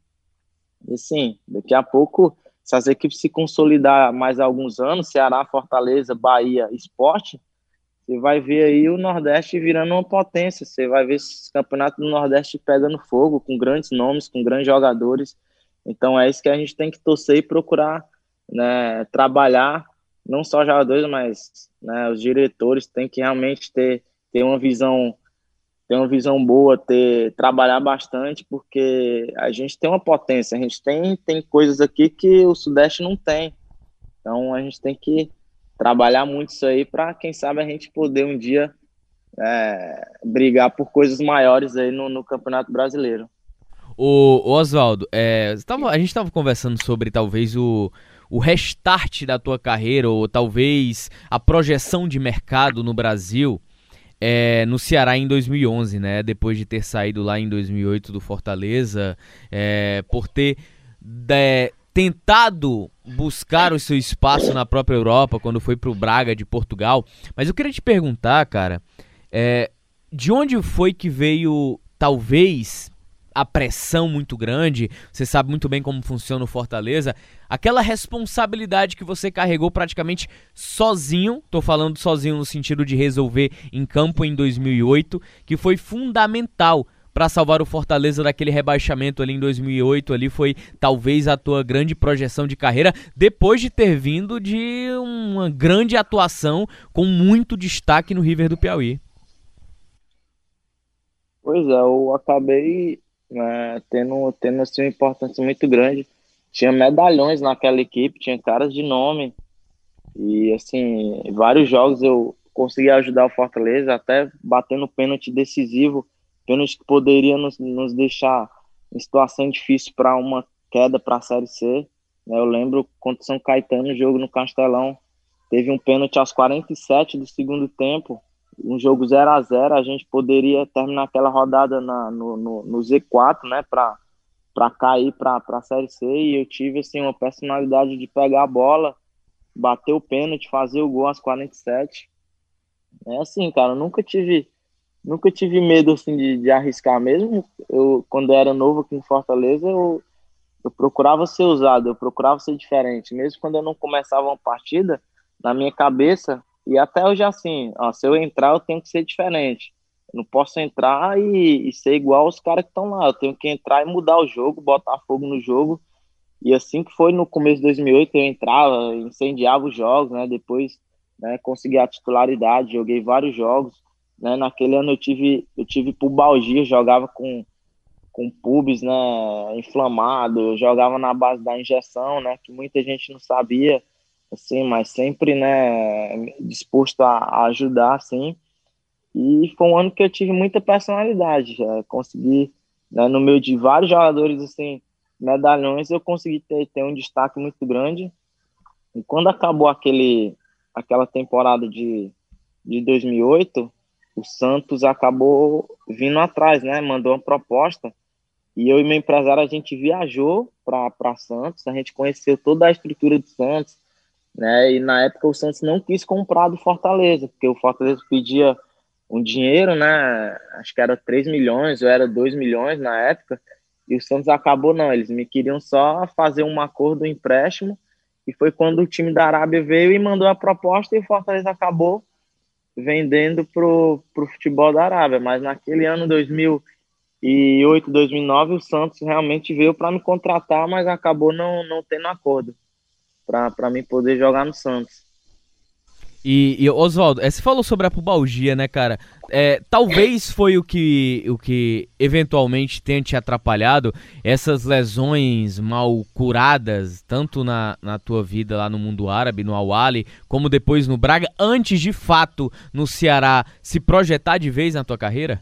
E sim, daqui a pouco, se as equipes se consolidar mais alguns anos, Ceará, Fortaleza, Bahia, Esporte, você vai ver aí o Nordeste virando uma potência, você vai ver esse campeonato do Nordeste pegando fogo, com grandes nomes, com grandes jogadores. Então é isso que a gente tem que torcer e procurar né, trabalhar, não só jogadores, mas né, os diretores têm que realmente ter, ter uma visão ter uma visão boa, ter trabalhar bastante, porque a gente tem uma potência, a gente tem, tem coisas aqui que o Sudeste não tem. Então a gente tem que trabalhar muito isso aí para quem sabe a gente poder um dia é, brigar por coisas maiores aí no, no Campeonato Brasileiro. O, Oswaldo, é, a gente estava conversando sobre talvez o, o restart da tua carreira, ou talvez a projeção de mercado no Brasil, é, no Ceará em 2011, né? Depois de ter saído lá em 2008 do Fortaleza, é, por ter de, tentado buscar o seu espaço na própria Europa quando foi para o Braga de Portugal. Mas eu queria te perguntar, cara, é, de onde foi que veio talvez a pressão muito grande, você sabe muito bem como funciona o Fortaleza, aquela responsabilidade que você carregou praticamente sozinho, tô falando sozinho no sentido de resolver em campo em 2008, que foi fundamental para salvar o Fortaleza daquele rebaixamento ali em 2008, ali foi talvez a tua grande projeção de carreira, depois de ter vindo de uma grande atuação com muito destaque no River do Piauí. Pois é, eu acabei né, tendo, tendo assim, uma importância muito grande. Tinha medalhões naquela equipe, tinha caras de nome. E, assim, vários jogos eu consegui ajudar o Fortaleza, até batendo pênalti decisivo, pênalti que poderia nos, nos deixar em situação difícil para uma queda para a Série C. Né. Eu lembro contra São Caetano, jogo no Castelão, teve um pênalti aos 47 do segundo tempo, um jogo 0 a 0 a gente poderia terminar aquela rodada na, no, no, no Z4, né, para para cair para a Série C e eu tive assim uma personalidade de pegar a bola, bater o pênalti, fazer o gol às 47. É assim, cara, nunca tive nunca tive medo assim de, de arriscar mesmo. Eu quando eu era novo aqui em Fortaleza, eu, eu procurava ser usado, eu procurava ser diferente, mesmo quando eu não começava uma partida, na minha cabeça e até hoje, assim, ó, se eu entrar, eu tenho que ser diferente. Eu não posso entrar e, e ser igual aos caras que estão lá. Eu tenho que entrar e mudar o jogo, botar fogo no jogo. E assim que foi no começo de 2008, eu entrava, incendiava os jogos, né? Depois né, consegui a titularidade, joguei vários jogos. Né? Naquele ano eu tive, eu tive pubalgia, jogava com, com pubis né, inflamado, jogava na base da injeção, né? Que muita gente não sabia assim, mas sempre, né, disposto a, ajudar, assim. E foi um ano que eu tive muita personalidade, já consegui, né, no meio de vários jogadores, assim, medalhões, eu consegui ter, ter um destaque muito grande. E quando acabou aquele, aquela temporada de, de 2008, o Santos acabou vindo atrás, né? Mandou uma proposta e eu e meu empresário a gente viajou para Santos, a gente conheceu toda a estrutura do Santos, né? E na época o Santos não quis comprar do Fortaleza, porque o Fortaleza pedia um dinheiro, né? Acho que era 3 milhões ou era 2 milhões na época. E o Santos acabou não, eles me queriam só fazer um acordo, um empréstimo. E foi quando o time da Arábia veio e mandou a proposta e o Fortaleza acabou vendendo pro, pro futebol da Arábia. Mas naquele ano 2008, 2009, o Santos realmente veio para me contratar, mas acabou não, não tendo acordo para mim poder jogar no Santos. E, e Oswaldo, é, você falou sobre a pubalgia, né, cara? É, talvez foi o que, o que eventualmente tenha te atrapalhado essas lesões mal curadas, tanto na, na tua vida lá no mundo árabe, no Awali, como depois no Braga, antes de fato no Ceará se projetar de vez na tua carreira?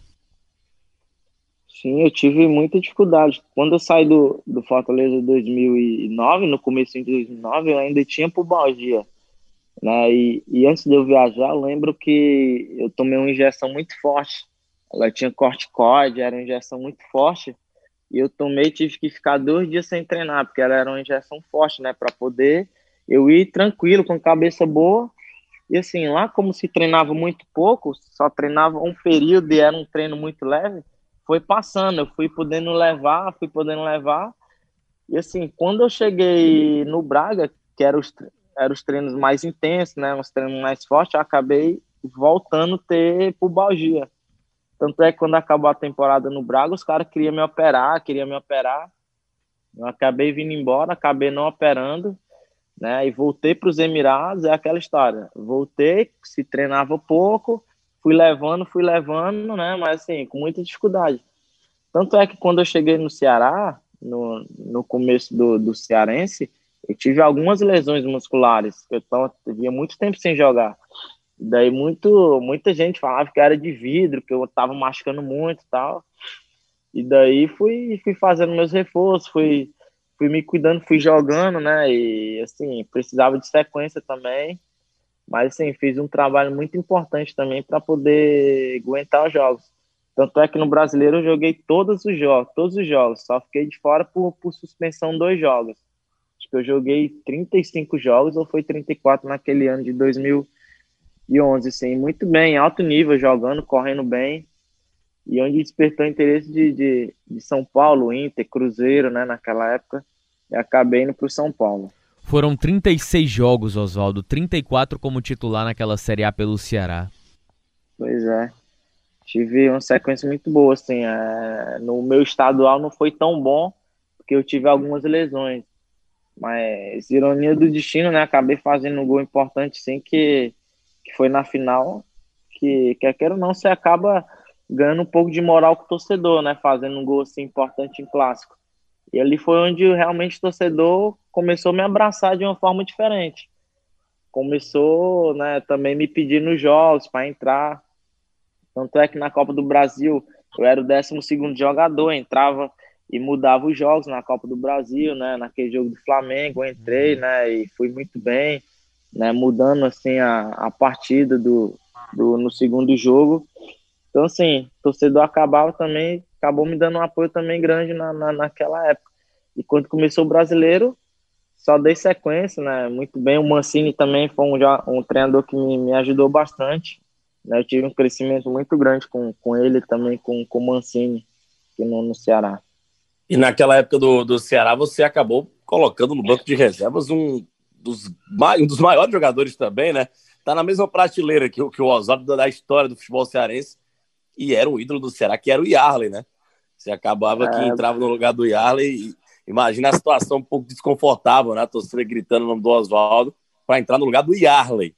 Sim, eu tive muita dificuldade. Quando eu saí do, do Fortaleza em 2009, no começo de 2009, eu ainda tinha pubalgia né? E, e antes de eu viajar, eu lembro que eu tomei uma injeção muito forte. Ela tinha corticoide, era uma injeção muito forte. E eu tomei, tive que ficar dois dias sem treinar, porque ela era uma injeção forte, né? Para poder eu ir tranquilo, com cabeça boa. E assim, lá como se treinava muito pouco, só treinava um período e era um treino muito leve, foi passando, eu fui podendo levar, fui podendo levar. E assim, quando eu cheguei no Braga, que era os, eram os treinos mais intensos, né, uns treinos mais fortes, eu acabei voltando a ter pubalgia. Tanto é que quando acabou a temporada no Braga, os caras queriam me operar, queriam me operar. Eu acabei vindo embora, acabei não operando, né? E voltei para os Emirados, é aquela história. Voltei, se treinava pouco, fui levando, fui levando, né? Mas assim, com muita dificuldade. Tanto é que quando eu cheguei no Ceará, no, no começo do, do Cearense, eu tive algumas lesões musculares, eu tava, muito tempo sem jogar. Daí muito, muita gente falava que era de vidro, que eu tava machucando muito e tal. E daí fui, fui fazendo meus reforços, fui, fui me cuidando, fui jogando, né? E assim, precisava de sequência também. Mas assim, fiz um trabalho muito importante também para poder aguentar os jogos. Tanto é que no brasileiro eu joguei todos os jogos, todos os jogos, só fiquei de fora por, por suspensão dois jogos que eu joguei 35 jogos ou foi 34 naquele ano de 2011, sim, muito bem, alto nível, jogando, correndo bem, e onde despertou interesse de, de, de São Paulo, Inter, Cruzeiro, né, naquela época, e acabei indo para o São Paulo. Foram 36 jogos, Oswaldo, 34 como titular naquela Série A pelo Ceará. Pois é. Tive uma sequência muito boa, assim. É... No meu estadual não foi tão bom, porque eu tive algumas lesões. Mas ironia do destino, né? Acabei fazendo um gol importante, sim, que, que foi na final. Que quer queira ou não, você acaba ganhando um pouco de moral com o torcedor, né? Fazendo um gol assim importante em clássico. E ali foi onde realmente o torcedor começou a me abraçar de uma forma diferente. Começou, né, também me pedir nos jogos para entrar. Tanto é que na Copa do Brasil eu era o 12 jogador, entrava e mudava os jogos na Copa do Brasil, né? Naquele jogo do Flamengo, eu entrei, uhum. né? E fui muito bem, né? Mudando assim a, a partida do, do no segundo jogo. Então assim, o torcedor acabava também, acabou me dando um apoio também grande na, na, naquela época. E quando começou o brasileiro, só dei sequência, né? Muito bem. O Mancini também foi um, um treinador que me, me ajudou bastante. Né? Eu tive um crescimento muito grande com, com ele também, com, com o Mancini, aqui no, no Ceará. E naquela época do, do Ceará, você acabou colocando no banco de reservas um dos, um dos maiores jogadores também, né? Tá na mesma prateleira que, que o Oswaldo da história do futebol cearense e era um ídolo do Ceará, que era o Yarley, né? Você acabava é... que entrava no lugar do Yarley e imagina a situação um pouco desconfortável, né? A torcida gritando o nome do Oswaldo para entrar no lugar do Yarley.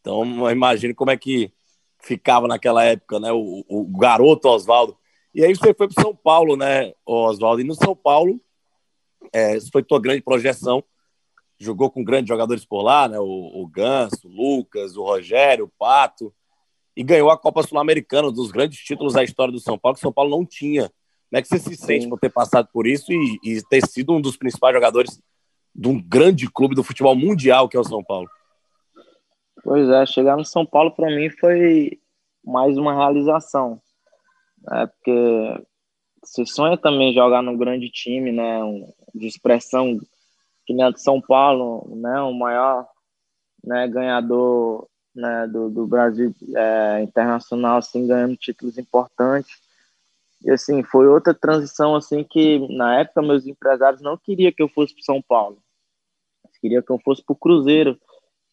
Então, imagine como é que ficava naquela época, né? O, o garoto Oswaldo e aí você foi para São Paulo, né, Oswaldo? E no São Paulo, é, foi tua grande projeção. Jogou com grandes jogadores por lá, né? O, o Ganso, o Lucas, o Rogério, o Pato. E ganhou a Copa Sul-Americana, um dos grandes títulos da história do São Paulo, que o São Paulo não tinha. Como é que você se sente por ter passado por isso e, e ter sido um dos principais jogadores de um grande clube do futebol mundial, que é o São Paulo? Pois é, chegar no São Paulo para mim foi mais uma realização, né? Porque você sonha também jogar num grande time, né? Um, de expressão que nem a de São Paulo, né? O maior né, ganhador né, do, do Brasil é, internacional, assim, ganhando títulos importantes. E assim, foi outra transição assim que na época meus empresários não queriam que eu fosse para São Paulo. Eles queriam que eu fosse para o Cruzeiro.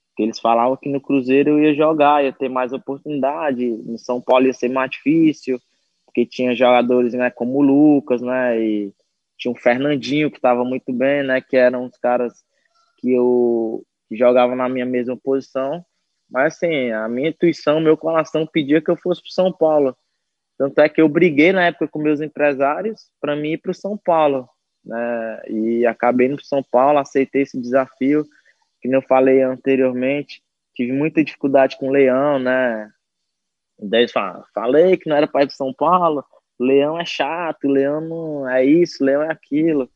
Porque eles falavam que no Cruzeiro eu ia jogar, ia ter mais oportunidade, no São Paulo ia ser mais difícil, porque tinha jogadores, né, como o Lucas, né, e tinha um Fernandinho que estava muito bem, né, que eram os caras que eu que jogavam na minha mesma posição. Mas assim, a minha intuição, meu coração pedia que eu fosse para São Paulo. Tanto é que eu briguei na época com meus empresários para mim ir para o São Paulo. Né? E acabei indo para São Paulo, aceitei esse desafio, que eu falei anteriormente. Tive muita dificuldade com o Leão, né? Daí falei que não era para ir para São Paulo. Leão é chato, Leão não é isso, Leão é aquilo.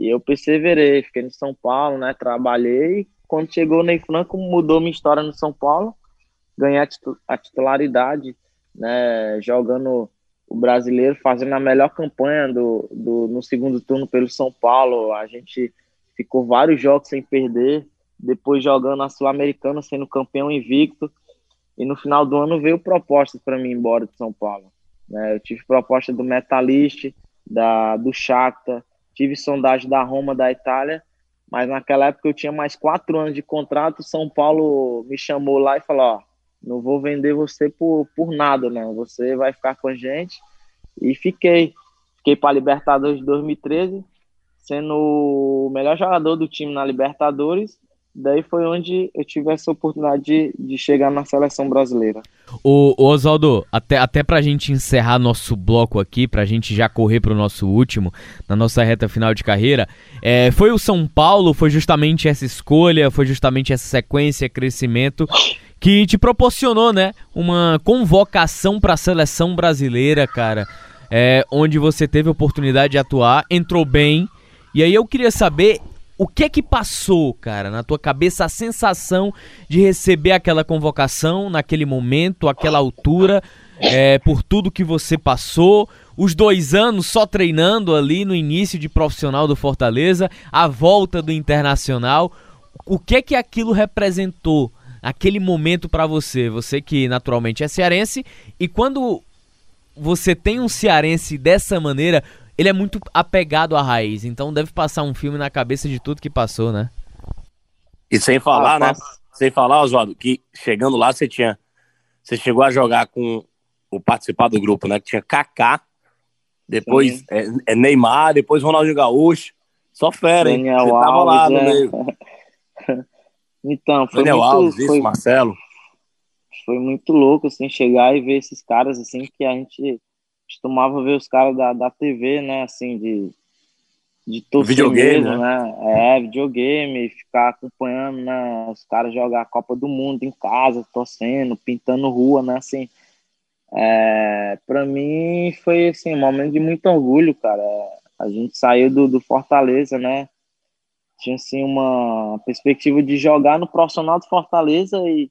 E eu perseverei, fiquei no São Paulo, né? Trabalhei. Quando chegou o Ney Franco, mudou minha história no São Paulo. Ganhei a titularidade né, jogando o brasileiro, fazendo a melhor campanha do, do, no segundo turno pelo São Paulo. A gente ficou vários jogos sem perder, depois jogando a Sul-Americana, sendo campeão invicto. E no final do ano veio propostas para mim embora de São Paulo. Né? Eu tive proposta do Metalist, da, do Shakhtar, tive sondagem da Roma, da Itália, mas naquela época eu tinha mais quatro anos de contrato. São Paulo me chamou lá e falou: Ó, não vou vender você por, por nada, não. Você vai ficar com a gente. E fiquei. Fiquei para a Libertadores de 2013, sendo o melhor jogador do time na Libertadores. Daí foi onde eu tive essa oportunidade de, de chegar na seleção brasileira. O, o Oswaldo, até, até para a gente encerrar nosso bloco aqui, para a gente já correr para o nosso último, na nossa reta final de carreira, é, foi o São Paulo, foi justamente essa escolha, foi justamente essa sequência, crescimento que te proporcionou, né, uma convocação para a seleção brasileira, cara, é, onde você teve a oportunidade de atuar, entrou bem. E aí eu queria saber o que é que passou, cara, na tua cabeça, a sensação de receber aquela convocação naquele momento, aquela altura, é, por tudo que você passou, os dois anos só treinando ali no início de profissional do Fortaleza, a volta do Internacional. O que é que aquilo representou aquele momento para você? Você que naturalmente é cearense e quando você tem um cearense dessa maneira, ele é muito apegado à raiz, então deve passar um filme na cabeça de tudo que passou, né? E sem falar, ah, né? Sem falar, Oswaldo, que chegando lá você tinha. Você chegou a jogar com o participar do grupo, né? Que tinha Kaká, depois é, é, Neymar, depois Ronaldinho Gaúcho. Só fera, hein? Daniel você Alves, tava lá no é. meio. Então, foi Daniel muito, Alves, isso, foi, Marcelo. Foi muito louco, assim, chegar e ver esses caras, assim, que a gente costumava ver os caras da, da TV, né, assim, de, de torcer videogame, mesmo, né? né? É, videogame, ficar acompanhando, né, os caras jogar a Copa do Mundo em casa, torcendo, pintando rua, né, assim, é, para mim foi, assim, um momento de muito orgulho, cara, a gente saiu do, do Fortaleza, né, tinha assim uma perspectiva de jogar no profissional do Fortaleza e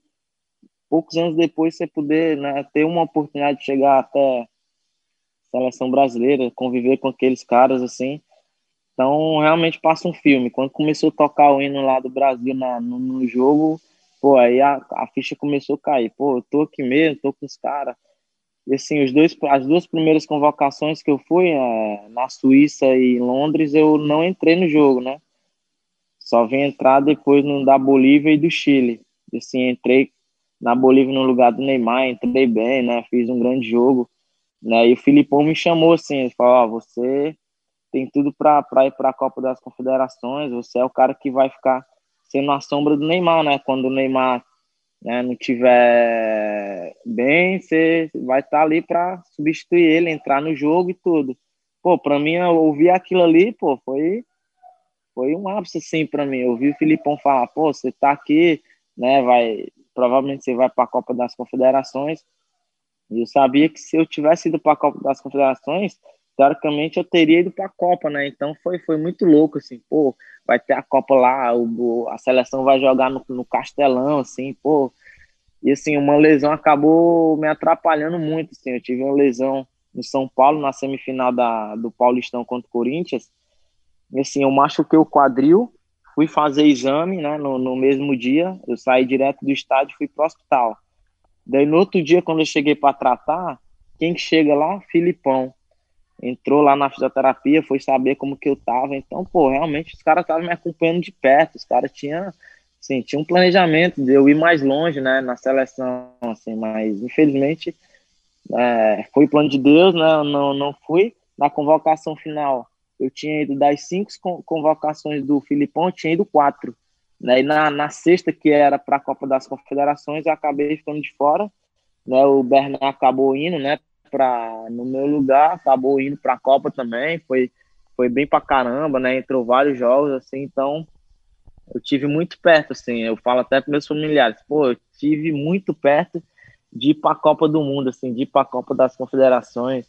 poucos anos depois você poder né, ter uma oportunidade de chegar até a seleção brasileira, conviver com aqueles caras assim. Então realmente passa um filme. Quando começou a tocar o hino lá do Brasil na, no, no jogo, pô, aí a, a ficha começou a cair. Pô, eu tô aqui mesmo, tô com os caras. E assim, os dois, as duas primeiras convocações que eu fui, é, na Suíça e em Londres, eu não entrei no jogo, né? Só vim entrar depois no da Bolívia e do Chile. Assim, entrei na Bolívia no lugar do Neymar, entrei bem, né? Fiz um grande jogo, né? E o Filipão me chamou assim, ele falou: "Ó, oh, você tem tudo para ir para a Copa das Confederações, você é o cara que vai ficar sendo a sombra do Neymar, né? Quando o Neymar né, não tiver bem, você vai estar tá ali para substituir ele, entrar no jogo e tudo. Pô, para mim, ouvir aquilo ali, pô, foi foi um ápice assim para mim. Eu ouvi o Filipão falar, pô, você tá aqui, né, vai, provavelmente você vai para a Copa das Confederações. E eu sabia que se eu tivesse ido para a Copa das Confederações, teoricamente eu teria ido para a Copa, né? Então foi, foi muito louco, assim, pô, vai ter a Copa lá, o, a seleção vai jogar no, no Castelão, assim, pô, E assim, uma lesão acabou me atrapalhando muito. Assim. Eu tive uma lesão no São Paulo, na semifinal da, do Paulistão contra o Corinthians. Assim, eu machuquei o quadril, fui fazer exame né, no, no mesmo dia. Eu saí direto do estádio e fui para o hospital. Daí no outro dia, quando eu cheguei para tratar, quem que chega lá? Filipão. Entrou lá na fisioterapia, foi saber como que eu tava. Então, pô, realmente os caras estavam me acompanhando de perto. Os caras tinham, assim, tinha um planejamento de eu ir mais longe, né, na seleção, assim, mas infelizmente é, foi plano de Deus, né, não, não fui. Na convocação final, eu tinha ido das cinco convocações do Filipão, eu tinha ido quatro. Né, e na, na sexta, que era para a Copa das Confederações, eu acabei ficando de fora né? O Bernard acabou indo, né? Pra, no meu lugar, acabou indo para a Copa também, foi, foi bem para caramba, né? Entrou vários jogos, assim, então eu tive muito perto, assim, eu falo até para meus familiares, pô, eu tive muito perto de ir para a Copa do Mundo, assim, de ir para a Copa das Confederações,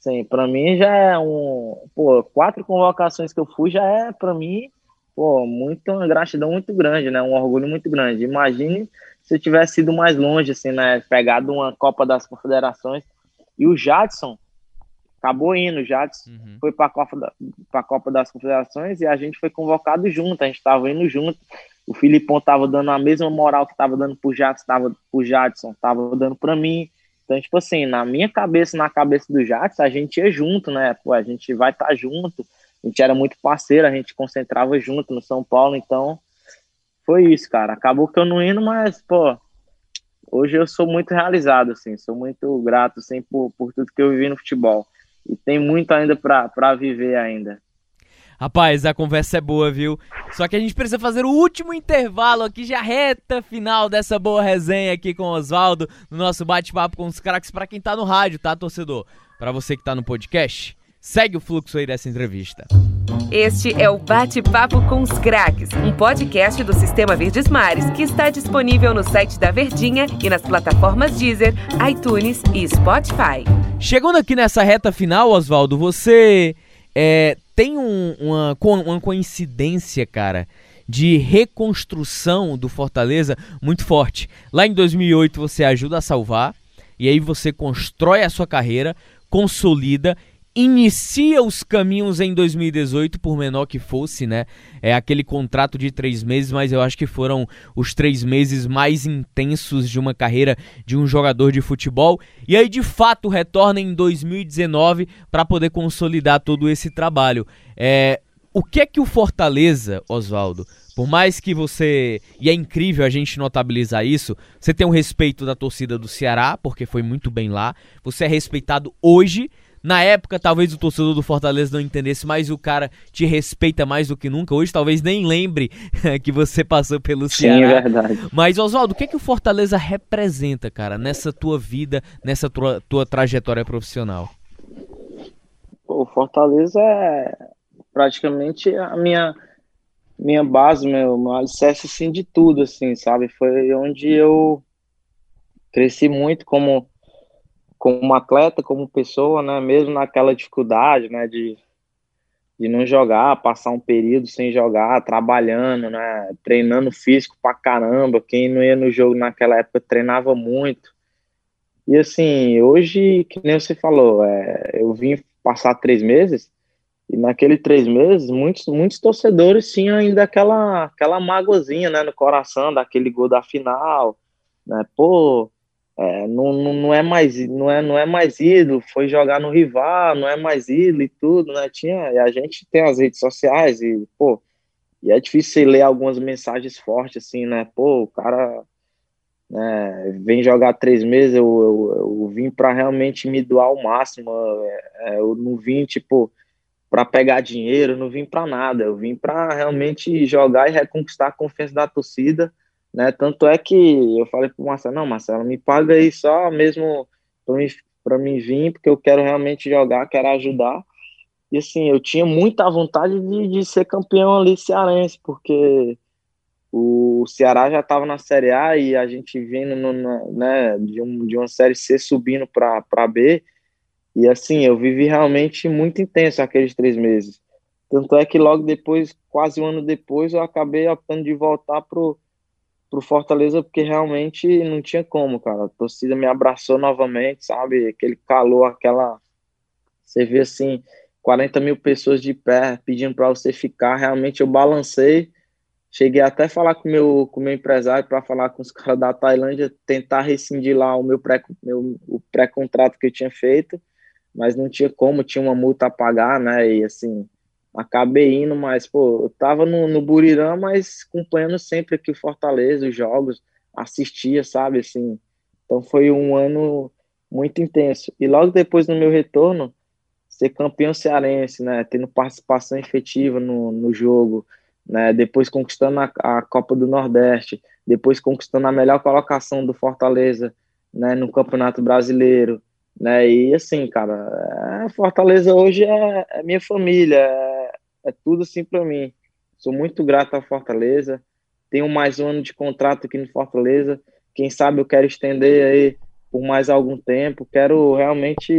assim, para mim já é um, pô, quatro convocações que eu fui já é para mim, pô, muito uma gratidão muito grande, né? Um orgulho muito grande. Imagine se eu tivesse ido mais longe, assim, né? Pegado uma Copa das Confederações. E o Jadson acabou indo, o Jadson uhum. foi para a Copa, da, Copa das Confederações e a gente foi convocado junto, a gente estava indo junto. O Filipão estava dando a mesma moral que estava dando tava pro Jadson, tava dando para mim. Então, tipo assim, na minha cabeça, na cabeça do Jadson, a gente ia junto, né? Pô, a gente vai estar tá junto. A gente era muito parceiro, a gente concentrava junto no São Paulo, então foi isso, cara. Acabou que eu não indo, mas, pô, hoje eu sou muito realizado, assim, sou muito grato, assim, por, por tudo que eu vivi no futebol. E tem muito ainda para viver ainda. Rapaz, a conversa é boa, viu? Só que a gente precisa fazer o último intervalo aqui, já reta final dessa boa resenha aqui com o Oswaldo, no nosso bate-papo com os craques, para quem tá no rádio, tá, torcedor? Para você que tá no podcast, segue o fluxo aí dessa entrevista. Este é o Bate-Papo com os Craques, um podcast do Sistema Verdes Mares que está disponível no site da Verdinha e nas plataformas Deezer, iTunes e Spotify. Chegando aqui nessa reta final, Oswaldo, você é, tem um, uma, uma coincidência, cara, de reconstrução do Fortaleza muito forte. Lá em 2008 você ajuda a salvar, e aí você constrói a sua carreira, consolida inicia os caminhos em 2018, por menor que fosse, né? É aquele contrato de três meses, mas eu acho que foram os três meses mais intensos de uma carreira de um jogador de futebol. E aí, de fato, retorna em 2019 para poder consolidar todo esse trabalho. É, o que é que o Fortaleza, Oswaldo, por mais que você. E é incrível a gente notabilizar isso, você tem o respeito da torcida do Ceará, porque foi muito bem lá. Você é respeitado hoje na época, talvez o torcedor do Fortaleza não entendesse, mas o cara te respeita mais do que nunca. Hoje, talvez nem lembre que você passou pelo Ceará. Sim, é verdade. Mas, Oswaldo, o que, é que o Fortaleza representa, cara, nessa tua vida, nessa tua, tua trajetória profissional? o Fortaleza é praticamente a minha minha base, meu, meu alicerce, assim, de tudo, assim, sabe? Foi onde eu cresci muito como como atleta, como pessoa, né, mesmo naquela dificuldade, né, de, de não jogar, passar um período sem jogar, trabalhando, né, treinando físico pra caramba, quem não ia no jogo naquela época treinava muito, e assim, hoje, que nem você falou, é, eu vim passar três meses, e naqueles três meses, muitos, muitos torcedores tinham ainda aquela, aquela mágoazinha, né, no coração, daquele gol da final, né, pô, é, não, não, não, é mais não é não é mais ídolo foi jogar no rival não é mais ídolo e tudo né? Tinha e a gente tem as redes sociais e pô e é difícil ler algumas mensagens fortes assim né? Pô o cara né, vem jogar três meses eu, eu, eu vim para realmente me doar ao máximo é, eu não vim tipo para pegar dinheiro não vim para nada eu vim para realmente jogar e reconquistar a confiança da torcida né? Tanto é que eu falei pro Marcelo, não, Marcelo, me paga aí só mesmo para mim, mim vir, porque eu quero realmente jogar, quero ajudar. E assim, eu tinha muita vontade de, de ser campeão ali cearense, porque o Ceará já estava na Série A e a gente vindo no, né, de, um, de uma Série C subindo para B. E assim, eu vivi realmente muito intenso aqueles três meses. Tanto é que logo depois, quase um ano depois, eu acabei optando de voltar pro pro Fortaleza porque realmente não tinha como, cara. A torcida me abraçou novamente, sabe? Aquele calor, aquela. Você vê assim, 40 mil pessoas de pé pedindo para você ficar. Realmente eu balancei. Cheguei até a falar com meu, o com meu empresário para falar com os caras da Tailândia, tentar rescindir lá o meu pré, meu, o pré-contrato que eu tinha feito, mas não tinha como, tinha uma multa a pagar, né? E assim, acabei indo, mas, pô, eu tava no, no Burirã, mas acompanhando sempre aqui o Fortaleza, os jogos, assistia, sabe, assim. Então foi um ano muito intenso. E logo depois, no meu retorno, ser campeão cearense, né, tendo participação efetiva no, no jogo, né, depois conquistando a, a Copa do Nordeste, depois conquistando a melhor colocação do Fortaleza, né, no Campeonato Brasileiro, né, e assim, cara, é, Fortaleza hoje é, é minha família, é, é tudo assim para mim. Sou muito grato à Fortaleza. Tenho mais um ano de contrato aqui no Fortaleza. Quem sabe eu quero estender aí por mais algum tempo. Quero realmente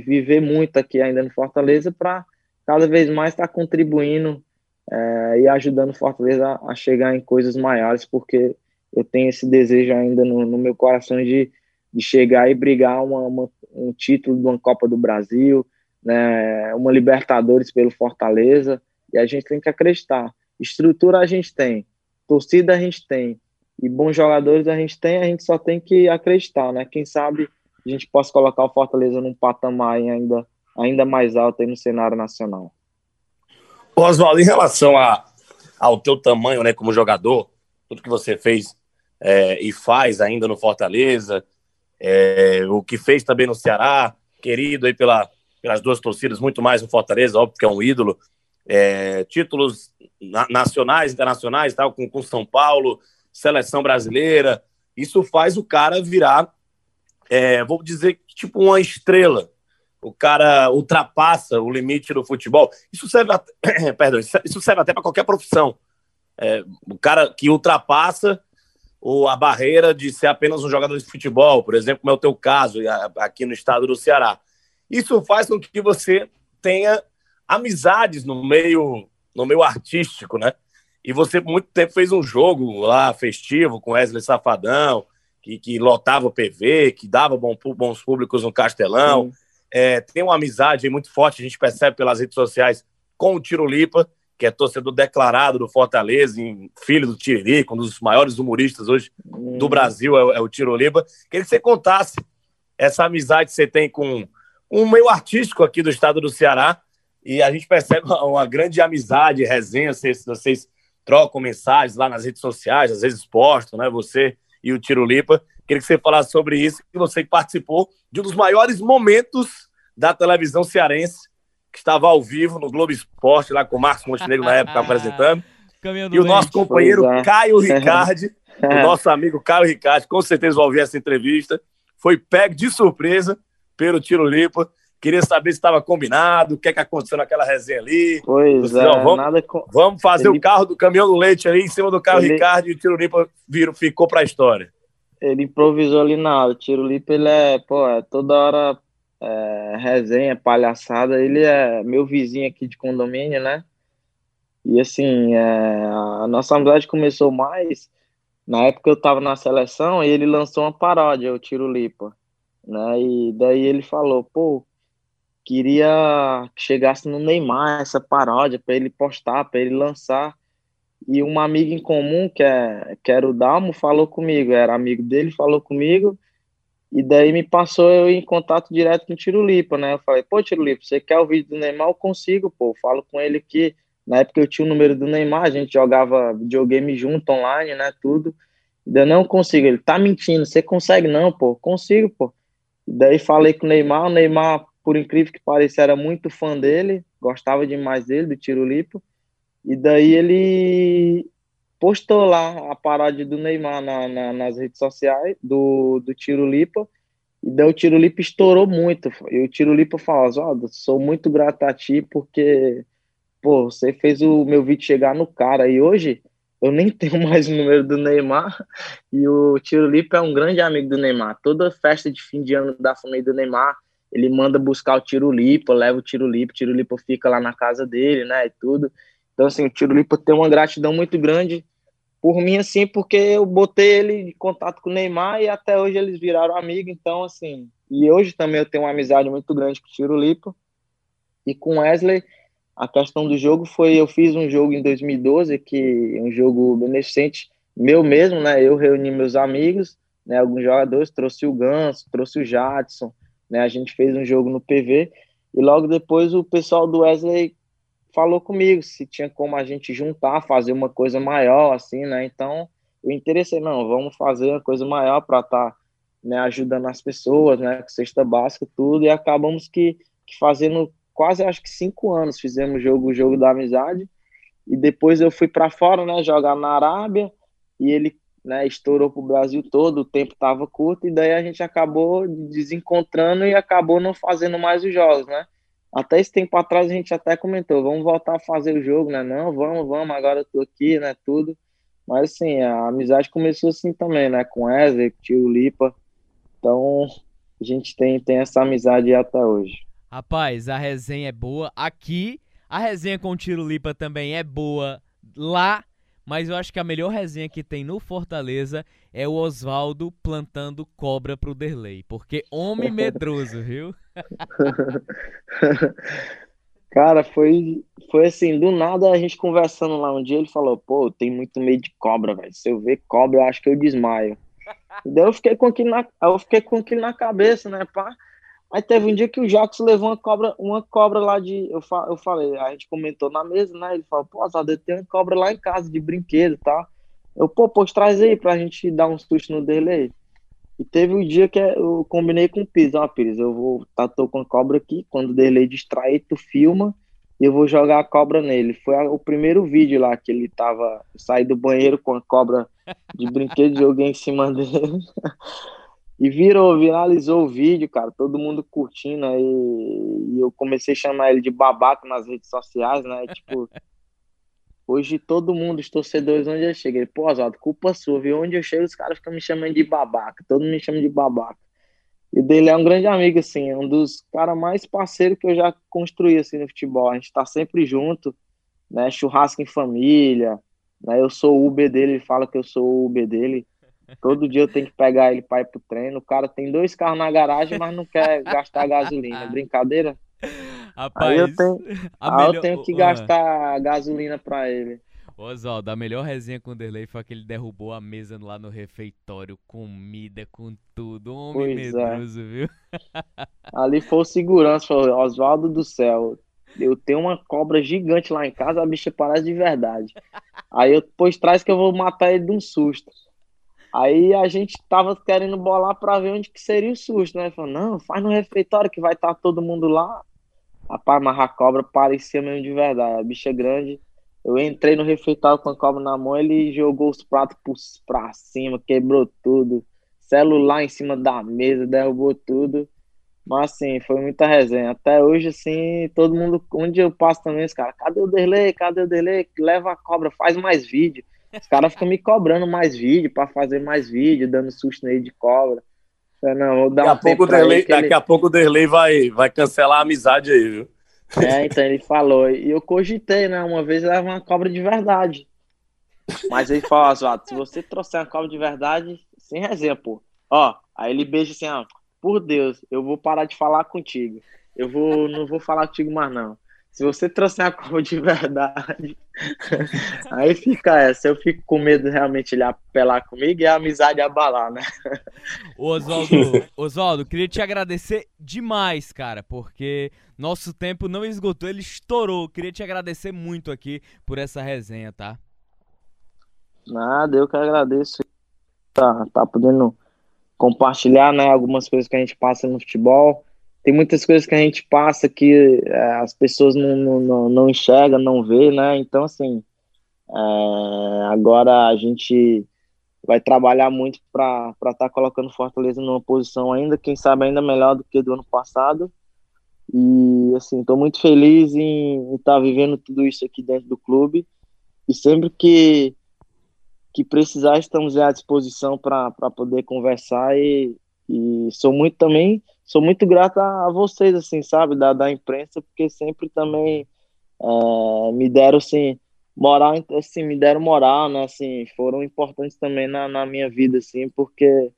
viver muito aqui ainda no Fortaleza para cada vez mais estar tá contribuindo é, e ajudando Fortaleza a, chegar em coisas maiores, porque eu tenho esse desejo ainda no, no meu coração de, de chegar e brigar uma, uma, um título de uma Copa do Brasil, né, uma Libertadores pelo Fortaleza, e a gente tem que acreditar. Estrutura a gente tem, torcida a gente tem, e bons jogadores a gente tem, a gente só tem que acreditar, né? Quem sabe a gente possa colocar o Fortaleza num patamar ainda, ainda mais alto aí no cenário nacional. Oswaldo, em relação a, ao teu tamanho, né, como jogador, tudo que você fez é, e faz ainda no Fortaleza, é, o que fez também no Ceará, querido aí pela, pelas duas torcidas, muito mais no Fortaleza, óbvio que é um ídolo. É, títulos na, nacionais, internacionais, tal, com, com São Paulo, seleção brasileira. Isso faz o cara virar, é, vou dizer, tipo uma estrela. O cara ultrapassa o limite do futebol. Isso serve, até, perdão, isso serve até para qualquer profissão. É, o cara que ultrapassa a barreira de ser apenas um jogador de futebol, por exemplo, como é o teu caso aqui no estado do Ceará. Isso faz com que você tenha amizades no meio, no meio artístico, né? E você, por muito tempo, fez um jogo lá festivo com Wesley Safadão, que, que lotava o PV, que dava bom, bons públicos no Castelão. É, tem uma amizade muito forte, a gente percebe pelas redes sociais, com o Tirolipa, que é torcedor declarado do Fortaleza, filho do Tiririca, um dos maiores humoristas hoje hum. do Brasil é, é o Tirolipa. Queria que você contasse essa amizade que você tem com um meio artístico aqui do estado do Ceará. E a gente percebe uma, uma grande amizade, resenha, vocês, vocês trocam mensagens lá nas redes sociais, às vezes postam, né? Você e o Tiro Lipa. Queria que você falasse sobre isso, que você participou de um dos maiores momentos da televisão cearense, que estava ao vivo no Globo Esporte, lá com o Marcos Montenegro na época apresentando. e o nosso companheiro é. Caio Ricardi, o nosso amigo Caio Ricardi, com certeza vai ouvir essa entrevista, foi pego de surpresa pelo Tiro Lipa. Queria saber se estava combinado, o que é que aconteceu naquela resenha ali. Pois é, vamos, com... vamos fazer ele... o carro do caminhão do leite ali em cima do carro ele... Ricardo e o Tiro Lipa virou, ficou para a história. Ele improvisou ali nada. O Tiro Lipa, ele é, pô, é toda hora é, resenha, palhaçada. Ele é meu vizinho aqui de condomínio, né? E assim, é, a nossa amizade começou mais na época eu tava na seleção e ele lançou uma paródia, o Tiro Lipa né? E daí ele falou, pô, queria que chegasse no Neymar essa paródia para ele postar, para ele lançar. E uma amiga em comum, que, é, que era o Dalmo, falou comigo, era amigo dele, falou comigo, e daí me passou eu em contato direto com o Tirulipa, né? Eu falei, pô, Tirulipa, você quer o vídeo do Neymar? Eu consigo, pô. falo com ele que na época eu tinha o número do Neymar, a gente jogava videogame junto, online, né? Tudo. E daí não consigo. Ele tá mentindo, você consegue? Não, pô, consigo, pô. Daí falei com o Neymar, o Neymar, por incrível que pareça, era muito fã dele, gostava demais dele, do Tiro Lipo. E daí ele postou lá a paródia do Neymar na, na, nas redes sociais do, do Lipa. E daí o Tiro Lipa estourou muito. E o Tiro Lipa falou: Oswaldo, sou muito grato a ti porque pô, você fez o meu vídeo chegar no cara. E hoje eu nem tenho mais o número do Neymar e o Tiro Lipa é um grande amigo do Neymar. Toda festa de fim de ano da família do Neymar, ele manda buscar o Tiro Lipa, leva o Tiro Lipa, o Tiro Lipa fica lá na casa dele, né, e tudo. Então, assim, o Tiro Lipa tem uma gratidão muito grande por mim, assim, porque eu botei ele em contato com o Neymar e até hoje eles viraram amigos, então, assim, e hoje também eu tenho uma amizade muito grande com o Tiro Lipa e com Wesley, a questão do jogo foi, eu fiz um jogo em 2012, que um jogo beneficente meu mesmo, né, eu reuni meus amigos, né, alguns jogadores, trouxe o Ganso, trouxe o Jadson, né, a gente fez um jogo no PV, e logo depois o pessoal do Wesley falou comigo se tinha como a gente juntar, fazer uma coisa maior, assim, né? Então, eu interessei, não, vamos fazer uma coisa maior para estar tá, né, ajudando as pessoas, né? Com cesta básica, tudo, e acabamos que, que fazendo quase, acho que cinco anos, fizemos jogo, o jogo da amizade, e depois eu fui para fora, né, jogar na Arábia, e ele né, estourou para o Brasil todo, o tempo estava curto, e daí a gente acabou desencontrando e acabou não fazendo mais os jogos, né? Até esse tempo atrás a gente até comentou, vamos voltar a fazer o jogo, né? Não, vamos, vamos, agora eu tô aqui, né? Tudo. Mas assim, a amizade começou assim também, né? Com Wesley, com tio Lipa. Então, a gente tem, tem essa amizade até hoje. Rapaz, a resenha é boa. Aqui, a resenha com o Tiro Lipa também é boa. Lá, mas eu acho que a melhor resenha que tem no Fortaleza é o Oswaldo plantando cobra pro Derlei. Porque homem medroso, viu? Cara, foi, foi assim, do nada a gente conversando lá um dia, ele falou, pô, tem muito medo de cobra, velho. Se eu ver cobra, eu acho que eu desmaio. E daí eu fiquei com aquilo na, eu fiquei com aquilo na cabeça, né, pá? Aí teve um dia que o Jacques levou uma cobra, uma cobra lá de. Eu, fa, eu falei, a gente comentou na mesa, né? Ele falou, pô, Azado, eu tenho uma cobra lá em casa de brinquedo, tá? Eu, pô, pois traz aí pra gente dar um susto no dele aí. E teve um dia que eu combinei com o Pires, ó, Pires, eu vou, tá, tô com a cobra aqui, quando o Derlei distrair, tu filma e eu vou jogar a cobra nele. Foi a, o primeiro vídeo lá que ele tava, saí do banheiro com a cobra de brinquedo, joguei em cima dele. e virou, viralizou o vídeo, cara, todo mundo curtindo aí, e eu comecei a chamar ele de babaca nas redes sociais, né, tipo... Hoje todo mundo, os torcedores, onde eu cheguei, pô, Oswaldo, culpa sua, viu? Onde eu chego, os caras ficam me chamando de babaca, todo mundo me chama de babaca. E dele é um grande amigo, assim, é um dos caras mais parceiros que eu já construí, assim, no futebol. A gente tá sempre junto, né? Churrasco em família, né? Eu sou o Uber dele, ele fala que eu sou o Uber dele. Todo dia eu tenho que pegar ele para ir pro treino. O cara tem dois carros na garagem, mas não quer gastar gasolina. Brincadeira? Rapaz, aí eu tenho, aí melhor... eu tenho que gastar gasolina pra ele. Oswaldo, a melhor resenha com o Derlei foi que ele derrubou a mesa lá no refeitório, comida, com tudo. Homem pois é. medroso, é. viu? Ali foi o segurança, falou, Oswaldo do céu, eu tenho uma cobra gigante lá em casa, a bicha parece de verdade. Aí eu depois traz que eu vou matar ele de um susto. Aí a gente tava querendo bolar para ver onde que seria o susto, né? Falou, não, faz no refeitório que vai estar tá todo mundo lá. Rapaz, mas a cobra parecia mesmo de verdade. A bicha grande. Eu entrei no refeitório com a cobra na mão, ele jogou os pratos pra cima, quebrou tudo. Celular em cima da mesa, derrubou tudo. Mas assim, foi muita resenha. Até hoje, assim, todo mundo, onde eu passo também, os caras, cadê o Derlei? Cadê o Derlei? Leva a cobra, faz mais vídeo. Os caras ficam me cobrando mais vídeo para fazer mais vídeo, dando susto nele de cobra. Não, vou dar daqui, um a pouco o Derlei, daqui ele... a pouco o Derlei vai, vai cancelar a amizade aí, viu? É, então ele falou. E eu cogitei, né? Uma vez levar uma cobra de verdade. Mas ele falou, Oswaldo, se você trouxer uma cobra de verdade, sem resenha, pô. Ó, aí ele beija assim, ó, por Deus, eu vou parar de falar contigo. Eu vou, não vou falar contigo mais, não. Se você trouxer a cobra de verdade, aí fica essa. Eu fico com medo realmente ele apelar comigo e a amizade abalar, né? Oswaldo, Oswaldo, queria te agradecer demais, cara, porque nosso tempo não esgotou, ele estourou. Queria te agradecer muito aqui por essa resenha, tá? Nada, eu que agradeço. Tá, tá podendo compartilhar, né, algumas coisas que a gente passa no futebol tem muitas coisas que a gente passa que é, as pessoas não, não, não enxergam, não vê, né? Então, assim, é, agora a gente vai trabalhar muito para estar tá colocando Fortaleza numa posição ainda, quem sabe ainda melhor do que do ano passado. E, assim, estou muito feliz em estar tá vivendo tudo isso aqui dentro do clube. E sempre que, que precisar, estamos à disposição para poder conversar. E, e sou muito também sou muito grato a, vocês, assim, sabe, da, da imprensa, porque sempre também é, me deram, assim, moral, assim, me deram moral, né, assim, foram importantes também na, na minha vida, assim, porque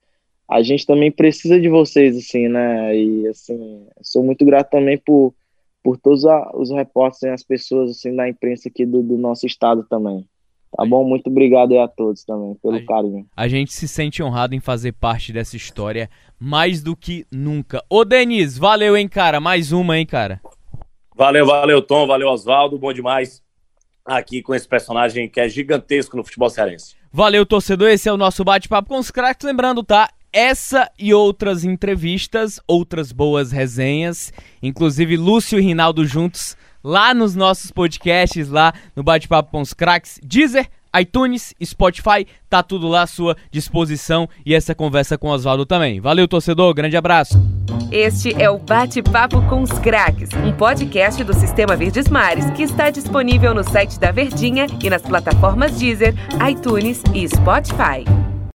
a gente também precisa de vocês, assim, né, e, assim, sou muito grato também por, por todos os repórteres e as pessoas, assim, da imprensa aqui do, do nosso estado também. Tá bom? Muito obrigado a todos também pelo a, carinho. A gente se sente honrado em fazer parte dessa história mais do que nunca. Ô, Denis, valeu, hein, cara? Mais uma, hein, cara? Valeu, valeu, Tom. Valeu, Oswaldo. Bom demais aqui com esse personagem que é gigantesco no futebol cearense. Valeu, torcedor. Esse é o nosso bate-papo com os craques. Lembrando, tá? Essa e outras entrevistas, outras boas resenhas, inclusive Lúcio e Rinaldo juntos, lá nos nossos podcasts, lá no Bate-Papo com os Craques, Deezer, iTunes, Spotify, tá tudo lá à sua disposição e essa conversa com o Oswaldo também. Valeu, torcedor, grande abraço. Este é o Bate-Papo com os Craques, um podcast do Sistema Verdes Mares que está disponível no site da Verdinha e nas plataformas Deezer, iTunes e Spotify.